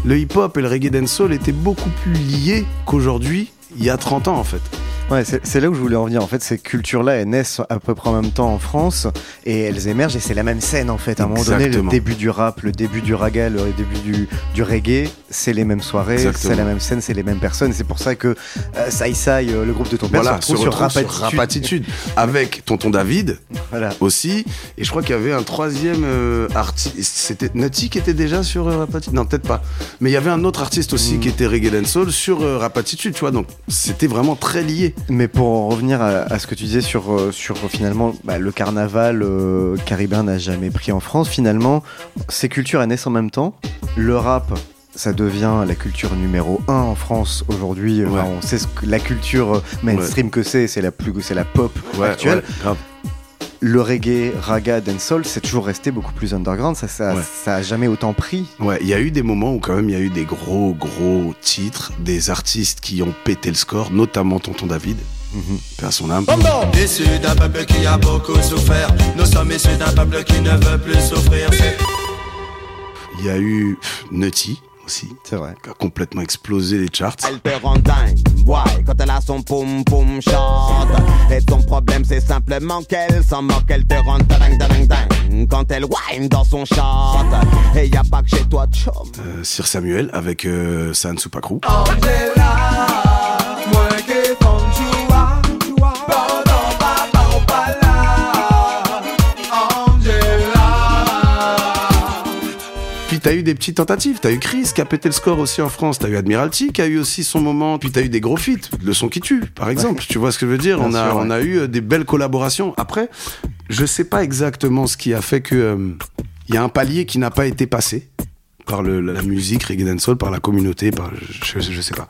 C: le hip-hop et le reggae dancehall étaient beaucoup plus liés qu'aujourd'hui, il y a 30 ans en fait.
B: Ouais, c'est là où je voulais en venir. En fait, ces cultures-là, elles naissent à peu près en même temps en France et elles émergent et c'est la même scène en fait. À un moment donné, le début du rap, le début du raga, le début du, du reggae, c'est les mêmes soirées, c'est la même scène, c'est les mêmes personnes. C'est pour ça que euh, Sai Sai, euh, le groupe de ton père,
C: Voilà,
B: se retrouve sur.
C: Rapatitude. Avec Tonton David
B: Voilà.
C: aussi. Et je crois qu'il y avait un troisième euh, artiste. C'était Nutty qui était déjà sur euh, Rapatitude? Non, peut-être pas. Mais il y avait un autre artiste aussi
B: Hmm.
C: qui était Reggae Dancehall sur Rapatitude, tu vois. Donc c'était vraiment très lié.
B: Mais pour en revenir à, à ce que tu disais sur, euh, sur finalement bah, le carnaval euh, caribéen n'a jamais pris en France, finalement, ces cultures elles naissent en même temps. Le rap, ça devient la culture numéro un en France aujourd'hui. Enfin, on sait ce que la culture euh, mainstream que c'est, c'est la plus, la pop
C: Ouais,
B: actuelle. Le reggae, raga, dancehall, c'est toujours resté beaucoup plus underground. Ça, ça,
C: Ouais.
B: ça a jamais autant pris.
C: Ouais, il y a eu des moments où quand même il y a eu des gros gros titres, des artistes qui ont pété le score, notamment Tonton David. Père son âme.
J: Issus d'un peuple qui a beaucoup souffert, nous sommes issus d'un peuple qui ne veut plus souffrir. C'est-
C: Il y a eu Nutty aussi.
B: C'est vrai.
C: Qui a complètement explosé les charts.
K: Elle te rend dingue, ouais, quand elle a son poum poum chante. Et ton problème c'est simplement qu'elle s'en moque, elle te rend dingue dingue dingue. Quand elle whine dans son chante. Et y a pas que chez toi, chum.
C: Euh, Sir Samuel avec euh, San Supakru.
F: Moi
C: t'as eu des petites tentatives. T'as eu Chris qui a pété le score aussi en France. T'as eu Admiralty qui a eu aussi son moment. Puis t'as eu des gros feats. Le son qui tue, par exemple. Tu vois ce que je veux dire?
B: Bien
C: On a,
B: sûr, ouais.
C: on a eu euh, des belles collaborations. Après, je sais pas exactement ce qui a fait que euh, il y a un palier qui n'a pas été passé par le, la musique reggae dancehall, par la communauté, par je, je, je sais pas.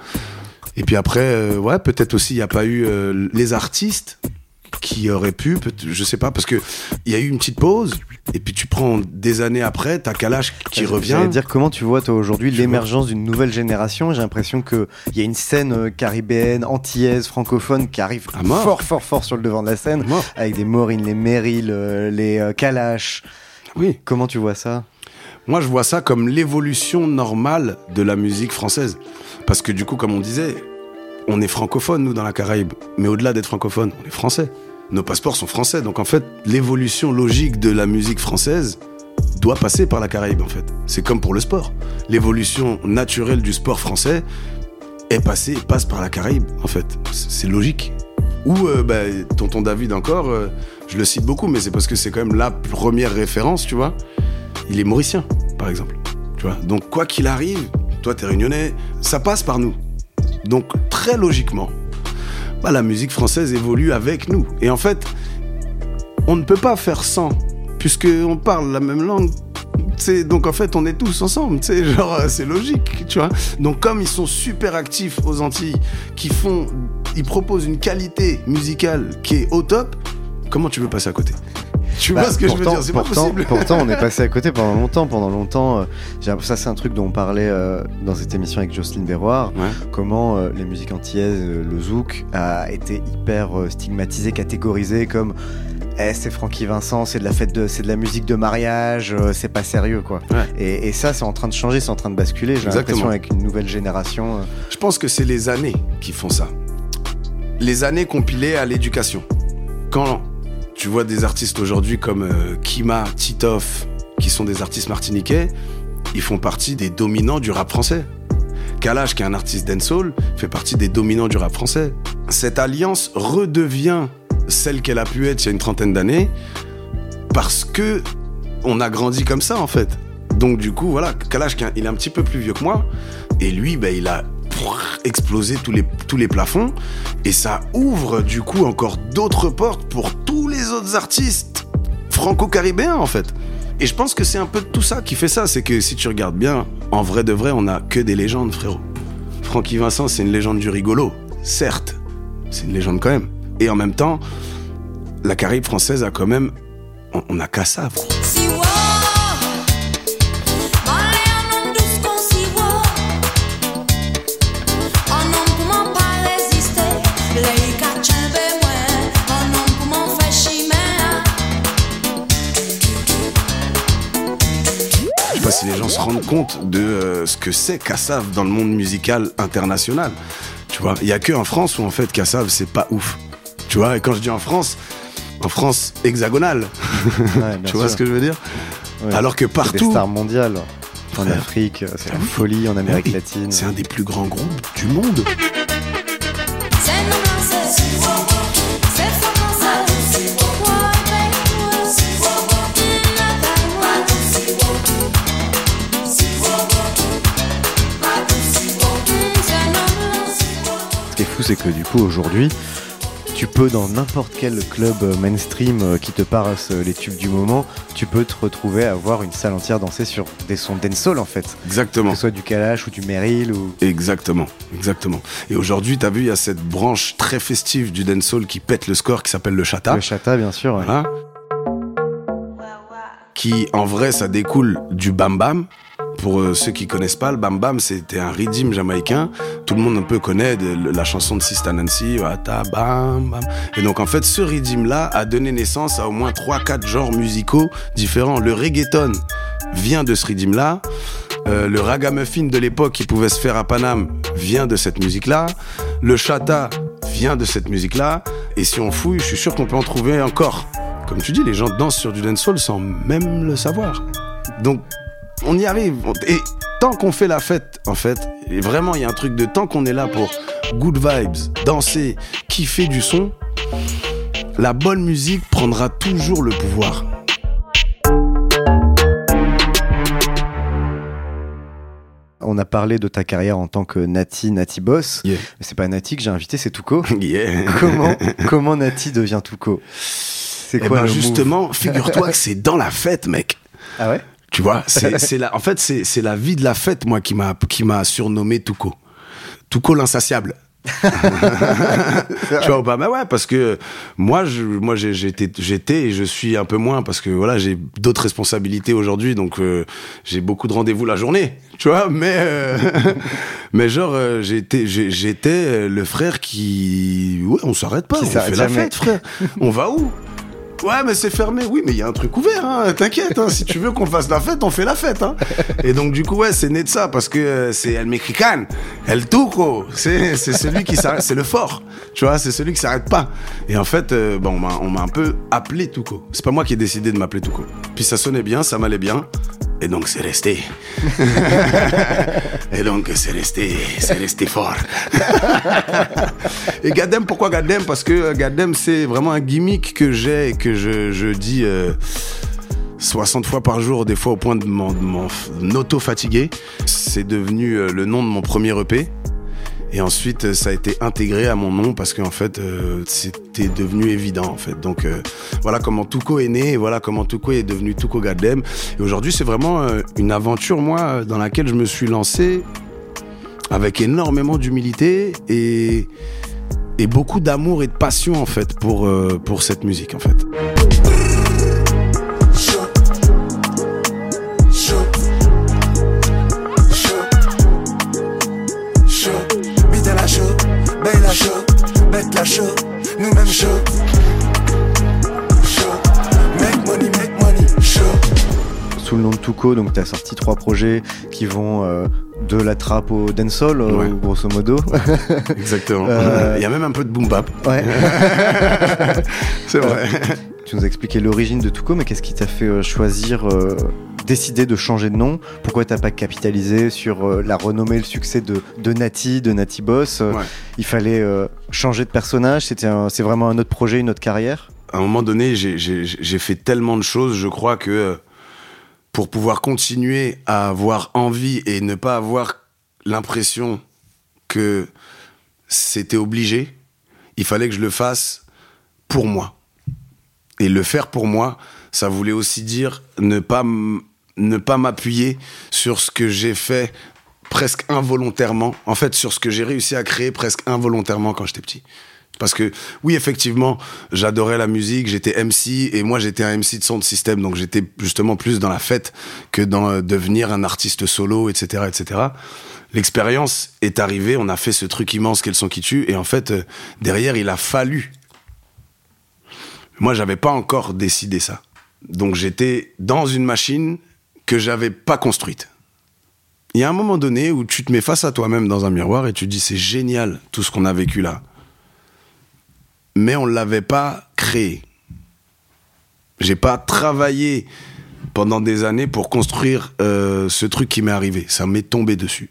C: Et puis après, euh, ouais, peut-être aussi il n'y a pas eu euh, les artistes qui auraient pu, je sais pas, parce que il y a eu une petite pause. Et puis tu prends des années après, t'as Kalash qui revient.
B: Dire comment tu vois toi aujourd'hui l'émergence d'une nouvelle génération? J'ai l'impression que il y a une scène euh, caribéenne, antillaise, francophone qui arrive fort, fort, fort sur le devant de la scène, avec des Maureen, les Meryl, euh, les euh, Kalash.
C: Oui.
B: Comment tu vois ça?
C: Moi, je vois ça comme l'évolution normale de la musique française. Parce que du coup, comme on disait, on est francophone, nous, dans la Caraïbe. Mais au-delà d'être francophone, on est français. Nos passeports sont français. Donc, en fait, l'évolution logique de la musique française doit passer par la Caraïbe, en fait. C'est comme pour le sport. L'évolution naturelle du sport français est passée, passe par la Caraïbe, en fait. C'est logique. Ou, euh, bah, tonton David encore, euh, je le cite beaucoup, mais c'est parce que c'est quand même la première référence, tu vois. Il est mauricien, par exemple. Tu vois. Donc, quoi qu'il arrive, toi, t'es réunionnais, ça passe par nous. Donc, logiquement, bah, la musique française évolue avec nous. Et en fait, on ne peut pas faire sans, puisqu'on parle la même langue. C'est donc en fait on est tous ensemble, sais, genre euh, c'est logique, tu vois. Donc comme ils sont super actifs aux Antilles, qui font, ils proposent une qualité musicale qui est au top, comment tu veux passer à côté? Tu
B: Bah,
C: vois ce que je veux
B: pourtant-
C: dire C'est pas
B: pourtant-
C: possible.
B: Pourtant, on est passé à côté pendant longtemps. Pendant longtemps, euh, ça c'est un truc dont on parlait euh, dans cette émission avec Jocelyne Berroir. Comment euh, les musiques antillaises, le zouk, a été hyper stigmatisé, catégorisé comme Eh, c'est Francky Vincent, c'est de la fête de, c'est de la musique de mariage, euh, c'est pas sérieux quoi. Et, et ça, c'est en train de changer, c'est en train de basculer. J'ai l'impression avec une nouvelle génération. euh.
C: Je pense que c'est les années qui font ça. Les années compilées à l'éducation. Quand tu vois des artistes aujourd'hui comme euh, Kima, Titoff, qui sont des artistes martiniquais, ils font partie des dominants du rap français. Kalash, qui est un artiste dancehall, fait partie des dominants du rap français. Cette alliance redevient celle qu'elle a pu être il y a une trentaine d'années parce que on a grandi comme ça en fait. Donc du coup, voilà, Kalash, il est un petit peu plus vieux que moi, et lui, ben, il a explosé tous les, tous les plafonds, et ça ouvre du coup encore d'autres portes pour tous les autres artistes franco-caribéens en fait. Et je pense que c'est un peu tout ça qui fait ça, c'est que si tu regardes bien, en vrai de vrai, on a que des légendes, frérot. Francky Vincent, c'est une légende du rigolo, certes, c'est une légende quand même. Et en même temps, la Caraïbe française a quand même, on, on a qu'à ça. Je se rendent compte de euh, ce que c'est Kassav dans le monde musical international. Tu vois, il y a que en France où en fait Kassav c'est pas ouf. Tu vois, et quand je dis en France, en France hexagonale. tu vois
B: sûr.
C: ce que je veux dire
B: Ouais.
C: Alors que
B: C'est des
C: partout,
B: stars mondiales. En. Afrique, c'est la folie, en Amérique
C: Oui,
B: latine.
C: c'est un des plus grands groupes du monde.
B: C'est que du coup, aujourd'hui, tu peux dans n'importe quel club euh, mainstream euh, qui te parasse euh, les tubes du moment, tu peux te retrouver à voir une salle entière danser sur des sons dancehall en fait.
C: Exactement.
B: Que ce soit du Kalash ou du Meryl ou.
C: Exactement, exactement. Et aujourd'hui, t'as vu, il y a cette branche très festive du dancehall qui pète le score qui s'appelle le chata.
B: Le chata, bien sûr. ouais.
C: Voilà. Qui, en vrai, ça découle du bam bam. Pour euh, ceux qui connaissent pas, le bam bam, c'était un rythme jamaïcain. Tout le monde un peu connaît la chanson de Sista Nancy, Wata, bam bam. Et donc, en fait, ce rythme-là a donné naissance à au moins 3-4 genres musicaux différents. Le reggaeton vient de ce rythme-là. Euh, le ragamuffin de l'époque qui pouvait se faire à Paname vient de cette musique-là. Le chata vient de cette musique-là. Et si on fouille, je suis sûr qu'on peut en trouver encore. Comme tu dis, les gens dansent sur du dancehall sans même le savoir. Donc, on y arrive. Et tant qu'on fait la fête, en fait, et vraiment, il y a un truc de tant qu'on est là pour good vibes, danser, kiffer du son, la bonne musique prendra toujours le pouvoir.
B: On a parlé de ta carrière en tant que Nati, Nati Boss.
C: Yeah.
B: Mais c'est pas Nati que j'ai invité, c'est Touko.
C: Yeah.
B: comment, comment Nati devient Touko? C'est
C: Eh
B: quoi
C: ben,
B: le
C: justement, figure-toi que c'est dans la fête, mec.
B: Ah ouais?
C: Tu vois, c'est la, en fait, c'est c'est la vie de la fête, moi, qui m'a qui m'a surnommé Touko. Touko l'insatiable. tu vois ou pas mais ouais parce que moi je moi j'étais j'étais et je suis un peu moins parce que voilà j'ai d'autres responsabilités aujourd'hui donc euh, j'ai beaucoup de rendez-vous la journée tu vois mais euh, mais genre euh, j'étais j'étais euh, le frère qui ouais on s'arrête pas
B: Qui
C: on fait la fête frère on va où? Ouais, mais c'est fermé. Oui, mais il y a un truc ouvert, hein. T'inquiète, hein. Si tu veux qu'on fasse la fête, on fait la fête, hein. Et donc, du coup, ouais, c'est né de ça, parce que euh, c'est El Mexican, El Tuco. C'est, celui qui s'arrête, c'est le fort. Tu vois, c'est celui qui s'arrête pas. Et en fait, euh, bon, on m'a, un peu appelé Tuco. C'est pas moi qui ai décidé de m'appeler Tuco. Puis ça sonnait bien, ça m'allait bien. Et donc, c'est resté. Et donc, c'est resté, c'est resté fort. Et Gadem, pourquoi Gadem? Parce que euh, Gadem, c'est vraiment un gimmick que j'ai et que je, dis euh, 60 fois par jour, des fois au point de m'en- m'auto-fatiguer. C'est devenu euh, le nom de mon premier EP. Et ensuite, euh, ça a été intégré à mon nom parce qu'en fait, euh, c'était devenu évident en fait. Donc euh, voilà comment Tuco est né, voilà comment Tuco est devenu Tuco Gadem. Et aujourd'hui, c'est vraiment euh, une aventure moi euh, dans laquelle je me suis lancé avec énormément d'humilité et et beaucoup d'amour et de passion en fait pour, euh, pour cette musique en fait.
B: Sous le nom de Tuco, donc tu as sorti trois projets qui vont euh, de la trappe au dancehall, euh,
C: Ouais.
B: grosso modo.
C: Exactement.
B: Euh,
C: Il y a même un peu de boom bap.
B: Ouais.
C: C'est vrai.
B: Tu nous as expliqué l'origine de Tuco, mais qu'est-ce qui t'a fait euh, choisir, euh, décider de changer de nom? Pourquoi t'as pas capitalisé sur euh, la renommée, le succès de, de Nati, de Nati Boss? Euh,
C: Ouais.
B: Il fallait euh, changer de personnage, c'était c'est vraiment un autre projet, une autre carrière?
C: À un moment donné, j'ai- fait tellement de choses, je crois que euh, pour pouvoir continuer à avoir envie et ne pas avoir l'impression que c'était obligé, il fallait que je le fasse pour moi. Et le faire pour moi, ça voulait aussi dire ne pas, m'appuyer sur ce que j'ai fait presque involontairement, en fait sur ce que j'ai réussi à créer presque involontairement quand j'étais petit. Parce que oui, effectivement, j'adorais la musique, j'étais MC et moi j'étais un MC de son de système, donc j'étais justement plus dans la fête que dans euh, devenir un artiste solo, etc., etc. L'expérience est arrivée, on a fait ce truc immense qu'est le son qui tue, et en fait euh, derrière il a fallu. Moi j'avais pas encore décidé ça, donc j'étais dans une machine que j'avais pas construite. Il y a un moment donné où tu te mets face à toi-même dans un miroir et tu te dis c'est génial tout ce qu'on a vécu là mais on ne l'avait pas créé. J'ai pas travaillé pendant des années pour construire euh, ce truc qui m'est arrivé. Ça m'est tombé dessus.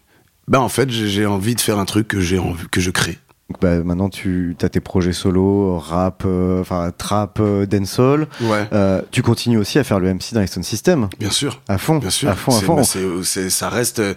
C: Ben en fait, j'ai envie de faire un truc que j'ai que je crée.
B: Donc, bah, maintenant, tu as tes projets solo, rap, euh, enfin trap, euh, dancehall.
C: Ouais.
B: Euh, tu continues aussi à faire le MC dans les Sound System.
C: Bien sûr.
B: À fond.
C: Bien sûr.
B: À fond, à fond.
C: bah, ça reste euh,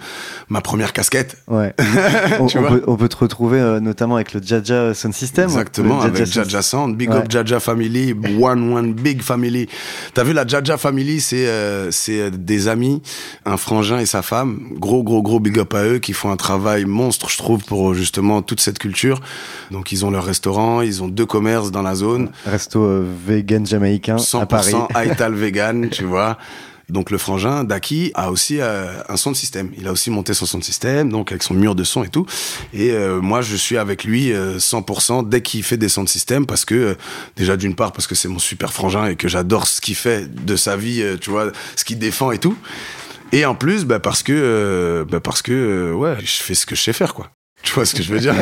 C: ma première casquette.
B: Ouais. on,
C: Tu
B: on
C: vois
B: peut, on peut te retrouver notamment avec le Jaja Sound System.
C: Exactement, avec
B: Jaja
C: Jaja Sound. Big
B: Ouais.
C: up Jaja Family, one one big family. T'as vu la Jaja Family, c'est c'est des amis, un frangin et sa femme. Gros gros gros big up à eux qui font un travail monstre, je trouve, pour justement toute cette culture. Donc ils ont leur restaurant, ils ont deux commerces dans la zone.
B: Resto euh, vegan jamaïcain à Paris.
C: 100% Aital vegan, tu vois. Donc le frangin Daki a aussi euh, un son de système. Il a aussi monté son son de système, donc avec son mur de son et tout. Et euh, moi, je suis avec lui euh, 100% dès qu'il fait des sons de système, parce que euh, déjà d'une part parce que c'est mon super frangin et que j'adore ce qu'il fait de sa vie, euh, tu vois, ce qu'il défend et tout. Et en plus, bah, parce que euh, bah, parce que ouais, je fais ce que je sais faire, quoi. Tu vois ce que je veux dire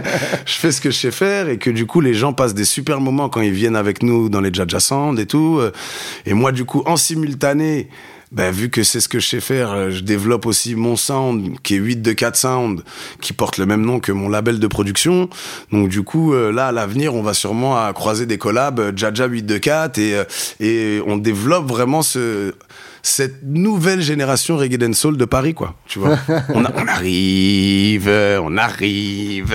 C: Je fais ce que je sais faire et que du coup les gens passent des super moments quand ils viennent avec nous dans les Jaja Sound et tout. euh, Et moi du coup en simultané, ben, vu que c'est ce que je sais faire, euh, je développe aussi mon sound qui est 8 de 4 Sound, qui porte le même nom que mon label de production. Donc du coup euh, là à l'avenir on va sûrement à croiser des collabs Jaja 8 de 4 et, et on développe vraiment ce cette nouvelle génération reggae dancehall de Paris, quoi. Tu vois, on, a- on arrive, on arrive.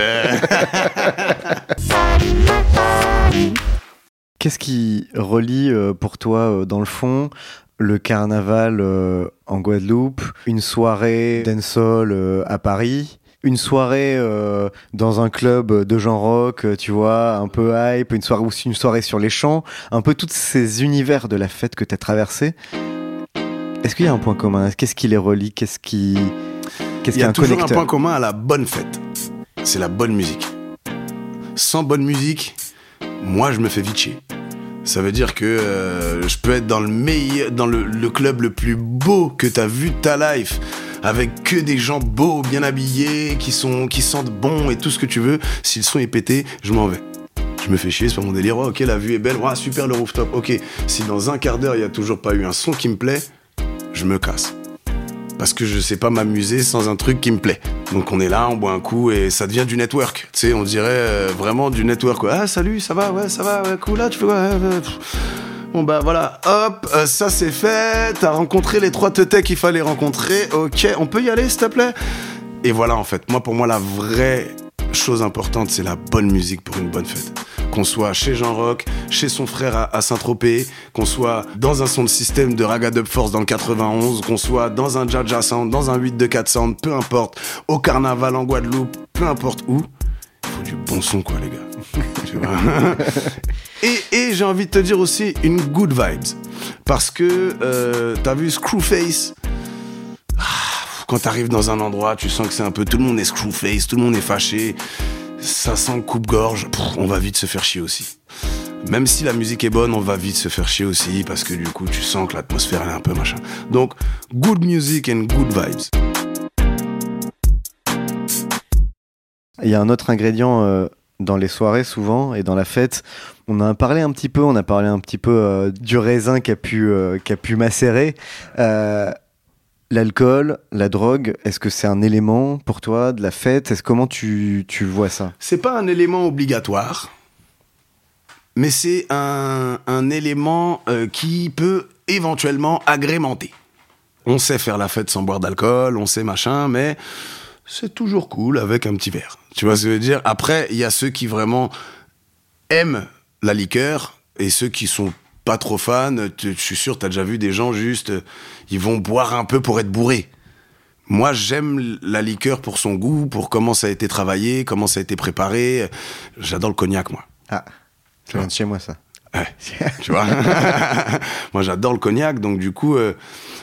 B: Qu'est-ce qui relie euh, pour toi, euh, dans le fond, le carnaval euh, en Guadeloupe, une soirée dancehall à Paris une soirée euh, dans un club de genre rock, tu vois, un peu hype, une soirée aussi une soirée sur les champs, un peu tous ces univers de la fête que tu as traversé? Est-ce qu'il y a un point commun? Qu'est-ce qui les relie? Qu'est-ce qui qu'est-ce
C: Il y a
B: un
C: toujours un point commun à la bonne fête. C'est la bonne musique. Sans bonne musique, moi je me fais vite chier. Ça veut dire que euh, je peux être dans le meilleur, dans le, le club le plus beau que t'as vu de ta life, avec que des gens beaux, bien habillés, qui sont, qui sentent bon et tout ce que tu veux. Si le son est pété, je m'en vais. Je me fais chier, c'est pas mon délire. Ouais, ok, la vue est belle. Ouais, super le rooftop. Ok, si dans un quart d'heure il y a toujours pas eu un son qui me plaît, je me casse parce que je sais pas m'amuser sans un truc qui me plaît. Donc on est là, on boit un coup et ça devient du network. Tu sais, on dirait euh, vraiment du network. Ah salut, ça va, ouais, ça va, ouais, cool. Là, tu fais quoi Ouais. Bon bah voilà, hop, euh, ça c'est fait. T'as rencontré les trois tetés qu'il fallait rencontrer. Ok, on peut y aller, s'il te plaît? Et voilà en fait. Moi pour moi la vraie chose importante c'est la bonne musique pour une bonne fête. Qu'on soit chez Jean Rock, chez son frère à, Saint-Tropez, qu'on soit dans un son de système de Raga Dub Force dans le 91, qu'on soit dans un Jaja Sound, dans un 8 de 4 Sound, peu importe, au carnaval en Guadeloupe, peu importe où, il faut du bon son quoi les gars. Et j'ai envie de te dire aussi une good vibes. Parce que euh, t'as vu Screwface? Ah, quand t'arrives dans un endroit, tu sens que c'est un peu tout le monde est screwface, tout le monde est fâché, ça sent le coupe-gorge, pff, on va vite se faire chier aussi. Même si la musique est bonne, on va vite se faire chier aussi parce que du coup, tu sens que l'atmosphère est un peu machin. Donc, good music and good vibes.
B: Il y a un autre ingrédient euh, dans les soirées souvent et dans la fête. On a parlé un petit peu, on a parlé un petit peu euh, du raisin qui a pu, euh, qui a pu macérer. L'alcool, la drogue, est-ce que c'est un élément pour toi de la fête? Est-ce comment tu, tu vois ça?
C: C'est pas un élément obligatoire, mais c'est un, un élément euh, qui peut éventuellement agrémenter. On sait faire la fête sans boire d'alcool, on sait machin, mais c'est toujours cool avec un petit verre. Tu vois ce que je veux dire? Après, il y a ceux qui vraiment aiment la liqueur et ceux qui sont pas trop fans. Tu- Je suis sûr, t'as déjà vu des gens juste, euh, ils vont boire un peu pour être bourrés. Moi, j'aime la liqueur pour son goût, pour comment ça a été travaillé, comment ça a été préparé. J'adore le cognac, moi.
B: Ah, ça vient de chez moi ça.
C: Ouais, tu vois Moi, j'adore le cognac, donc du coup, euh,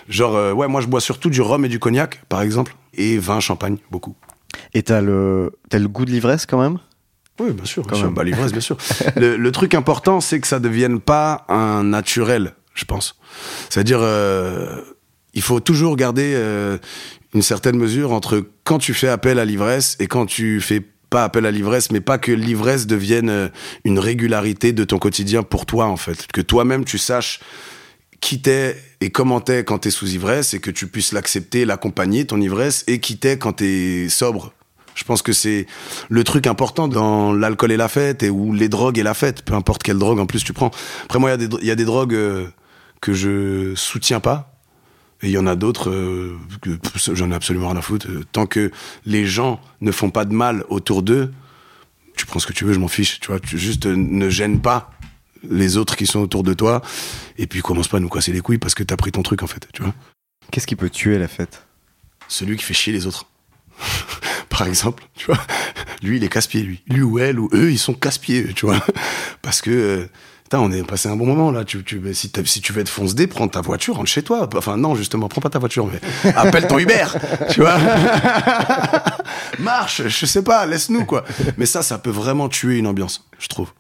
C: genre, euh, ouais, moi, je bois surtout du rhum et du cognac, par exemple, et vin, champagne, beaucoup.
B: Et t'as le, t'as le goût de l'ivresse quand même?
C: Oui, bien sûr. bien sûr. Bah, l'ivresse, bien sûr. le, le truc important, c'est que ça devienne pas un naturel, je pense. C'est-à-dire, euh, il faut toujours garder euh, une certaine mesure entre quand tu fais appel à l'ivresse et quand tu fais pas appel à l'ivresse, mais pas que l'ivresse devienne euh, une régularité de ton quotidien pour toi, en fait. Que toi-même, tu saches qui t'es et comment t'es quand t'es sous ivresse et que tu puisses l'accepter, l'accompagner, ton ivresse, et qui t'es quand t'es sobre. Je pense que c'est le truc important dans l'alcool et la fête, et ou les drogues et la fête, peu importe quelle drogue en plus tu prends. Après moi, il y, a des dro- il y a des drogues euh, que je soutiens pas, et il y en a d'autres euh, que j'en ai absolument rien à foutre. Euh, Tant que les gens ne font pas de mal autour d'eux, tu prends ce que tu veux, je m'en fiche. Tu vois, tu juste ne gêne pas les autres qui sont autour de toi, et puis commence pas à nous casser les couilles parce que t'as pris ton truc en fait, tu vois.
B: Qu'est-ce qui peut tuer la fête?
C: Celui qui fait chier les autres. Par exemple, tu vois. Lui, il est casse-pied, lui. Lui ou elle, ou eux, ils sont casse-pieds, tu vois. Parce que, euh, putain, on est passé un bon moment, là. Tu, tu, si, si tu veux être fonce-dé, prends ta voiture, rentre chez toi. Enfin, non, justement, prends pas ta voiture, mais appelle ton Uber, tu vois. Marche, je sais pas, laisse-nous, quoi. Mais ça, ça peut vraiment tuer une ambiance, je trouve.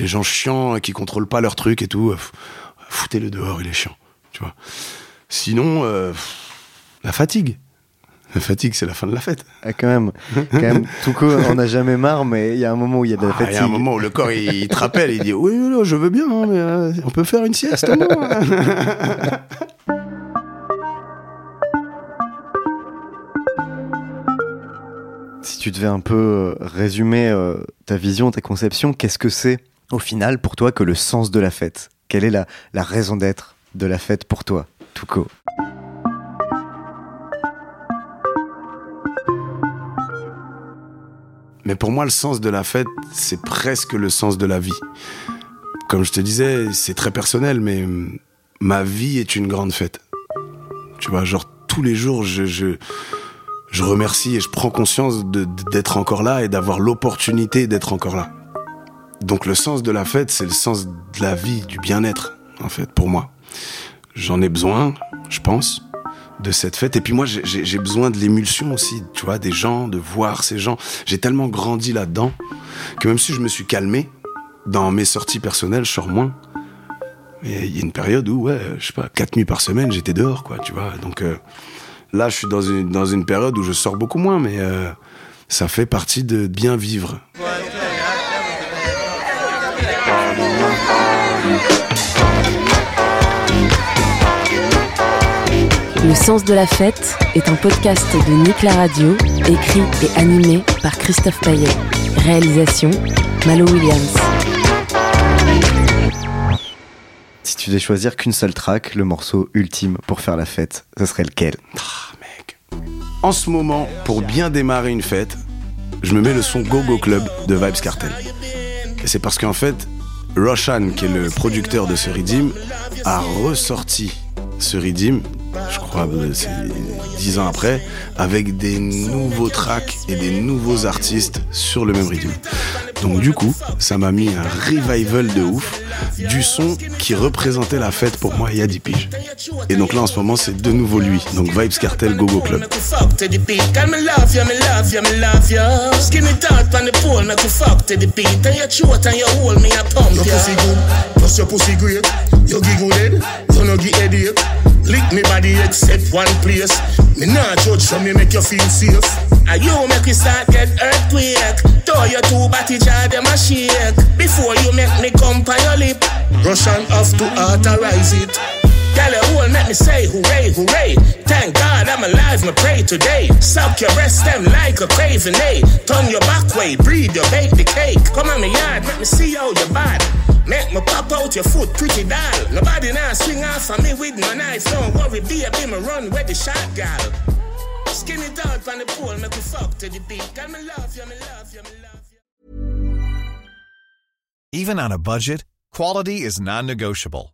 C: Les gens chiants, qui contrôlent pas leur truc et tout, euh, foutez-le dehors, il est chiant, tu vois. Sinon, euh, la fatigue. La fatigue, c'est la fin de la fête.
B: Ah, quand même, quand même, tout coup, on n'a jamais marre, mais il y a un moment où il y a de la
C: Ah, Il
B: fatigue.
C: y a un moment où le corps, il, il te rappelle, il dit Oui, non, je veux bien, hein, mais euh, on peut faire une sieste.
B: Si tu devais un peu euh, résumer euh, ta vision, ta conception, qu'est-ce que c'est au final pour toi que le sens de la fête? Quelle est la, la raison d'être de la fête pour toi, Touko
C: Mais pour moi, le sens de la fête, c'est presque le sens de la vie. Comme je te disais, c'est très personnel, mais ma vie est une grande fête. Tu vois, genre tous les jours, je, je, je remercie et je prends conscience d'être encore là et d'avoir l'opportunité d'être encore là. Donc le sens de la fête, c'est le sens de la vie, du bien-être, en fait, pour moi. J'en ai besoin, je pense, de cette fête. Et puis moi, j'ai- besoin de l'émulsion aussi, tu vois, des gens, de voir ces gens. J'ai tellement grandi là-dedans que même si je me suis calmé dans mes sorties personnelles, je sors moins. Mais il y a une période où, ouais, je sais pas, quatre nuits par semaine, j'étais dehors, quoi, tu vois. Donc euh, là, je suis dans une, dans une période où je sors beaucoup moins, mais euh, ça fait partie de bien vivre.
A: Le sens de la fête est un podcast de Nick la Radio, écrit et animé par Christophe Paillet. Réalisation Malo Williams.
B: Si tu devais choisir qu'une seule track, le morceau ultime pour faire la fête, ce serait lequel?
C: En ce moment, pour bien démarrer une fête, je me mets le son Go Go Club de Vibes Cartel. Et c'est parce qu'en fait, Roshan, qui est le producteur de ce Redeem, a ressorti ce Redeem, je crois c'est dix ans après, avec des nouveaux tracks et des nouveaux artistes sur le même Redeem. Donc du coup, ça m'a mis un revival de ouf du son qui représentait la fête pour moi il y a 10 piges. Et donc là en ce moment c'est de nouveau lui, donc Vibes Cartel Gogo Club.
L: Cause
M: your pussy great, you giggle dead. you no get headache. Lick me body except one place. Me not judge, so me make you feel safe.
L: And you make me start get earthquake. Throw your two body jar them a shake. Before you make me come by your lip,
M: Russian have to authorize it.
L: Girl, you whole make me say hooray, hooray. Thank God I'm alive, me pray today. Suck your breast them like a craving, eh? Turn your back way, breathe your bake the cake. Come on me yard, make me see how you bad. Make me pop out your foot, pretty doll. Nobody now swing off on me with no knife. Don't worry, baby, me run where the shot gal. Skinny dog on the pole, make me fuck to the beat. Girl, me love you, me love you, me love you.
N: Even on a budget, quality is non-negotiable.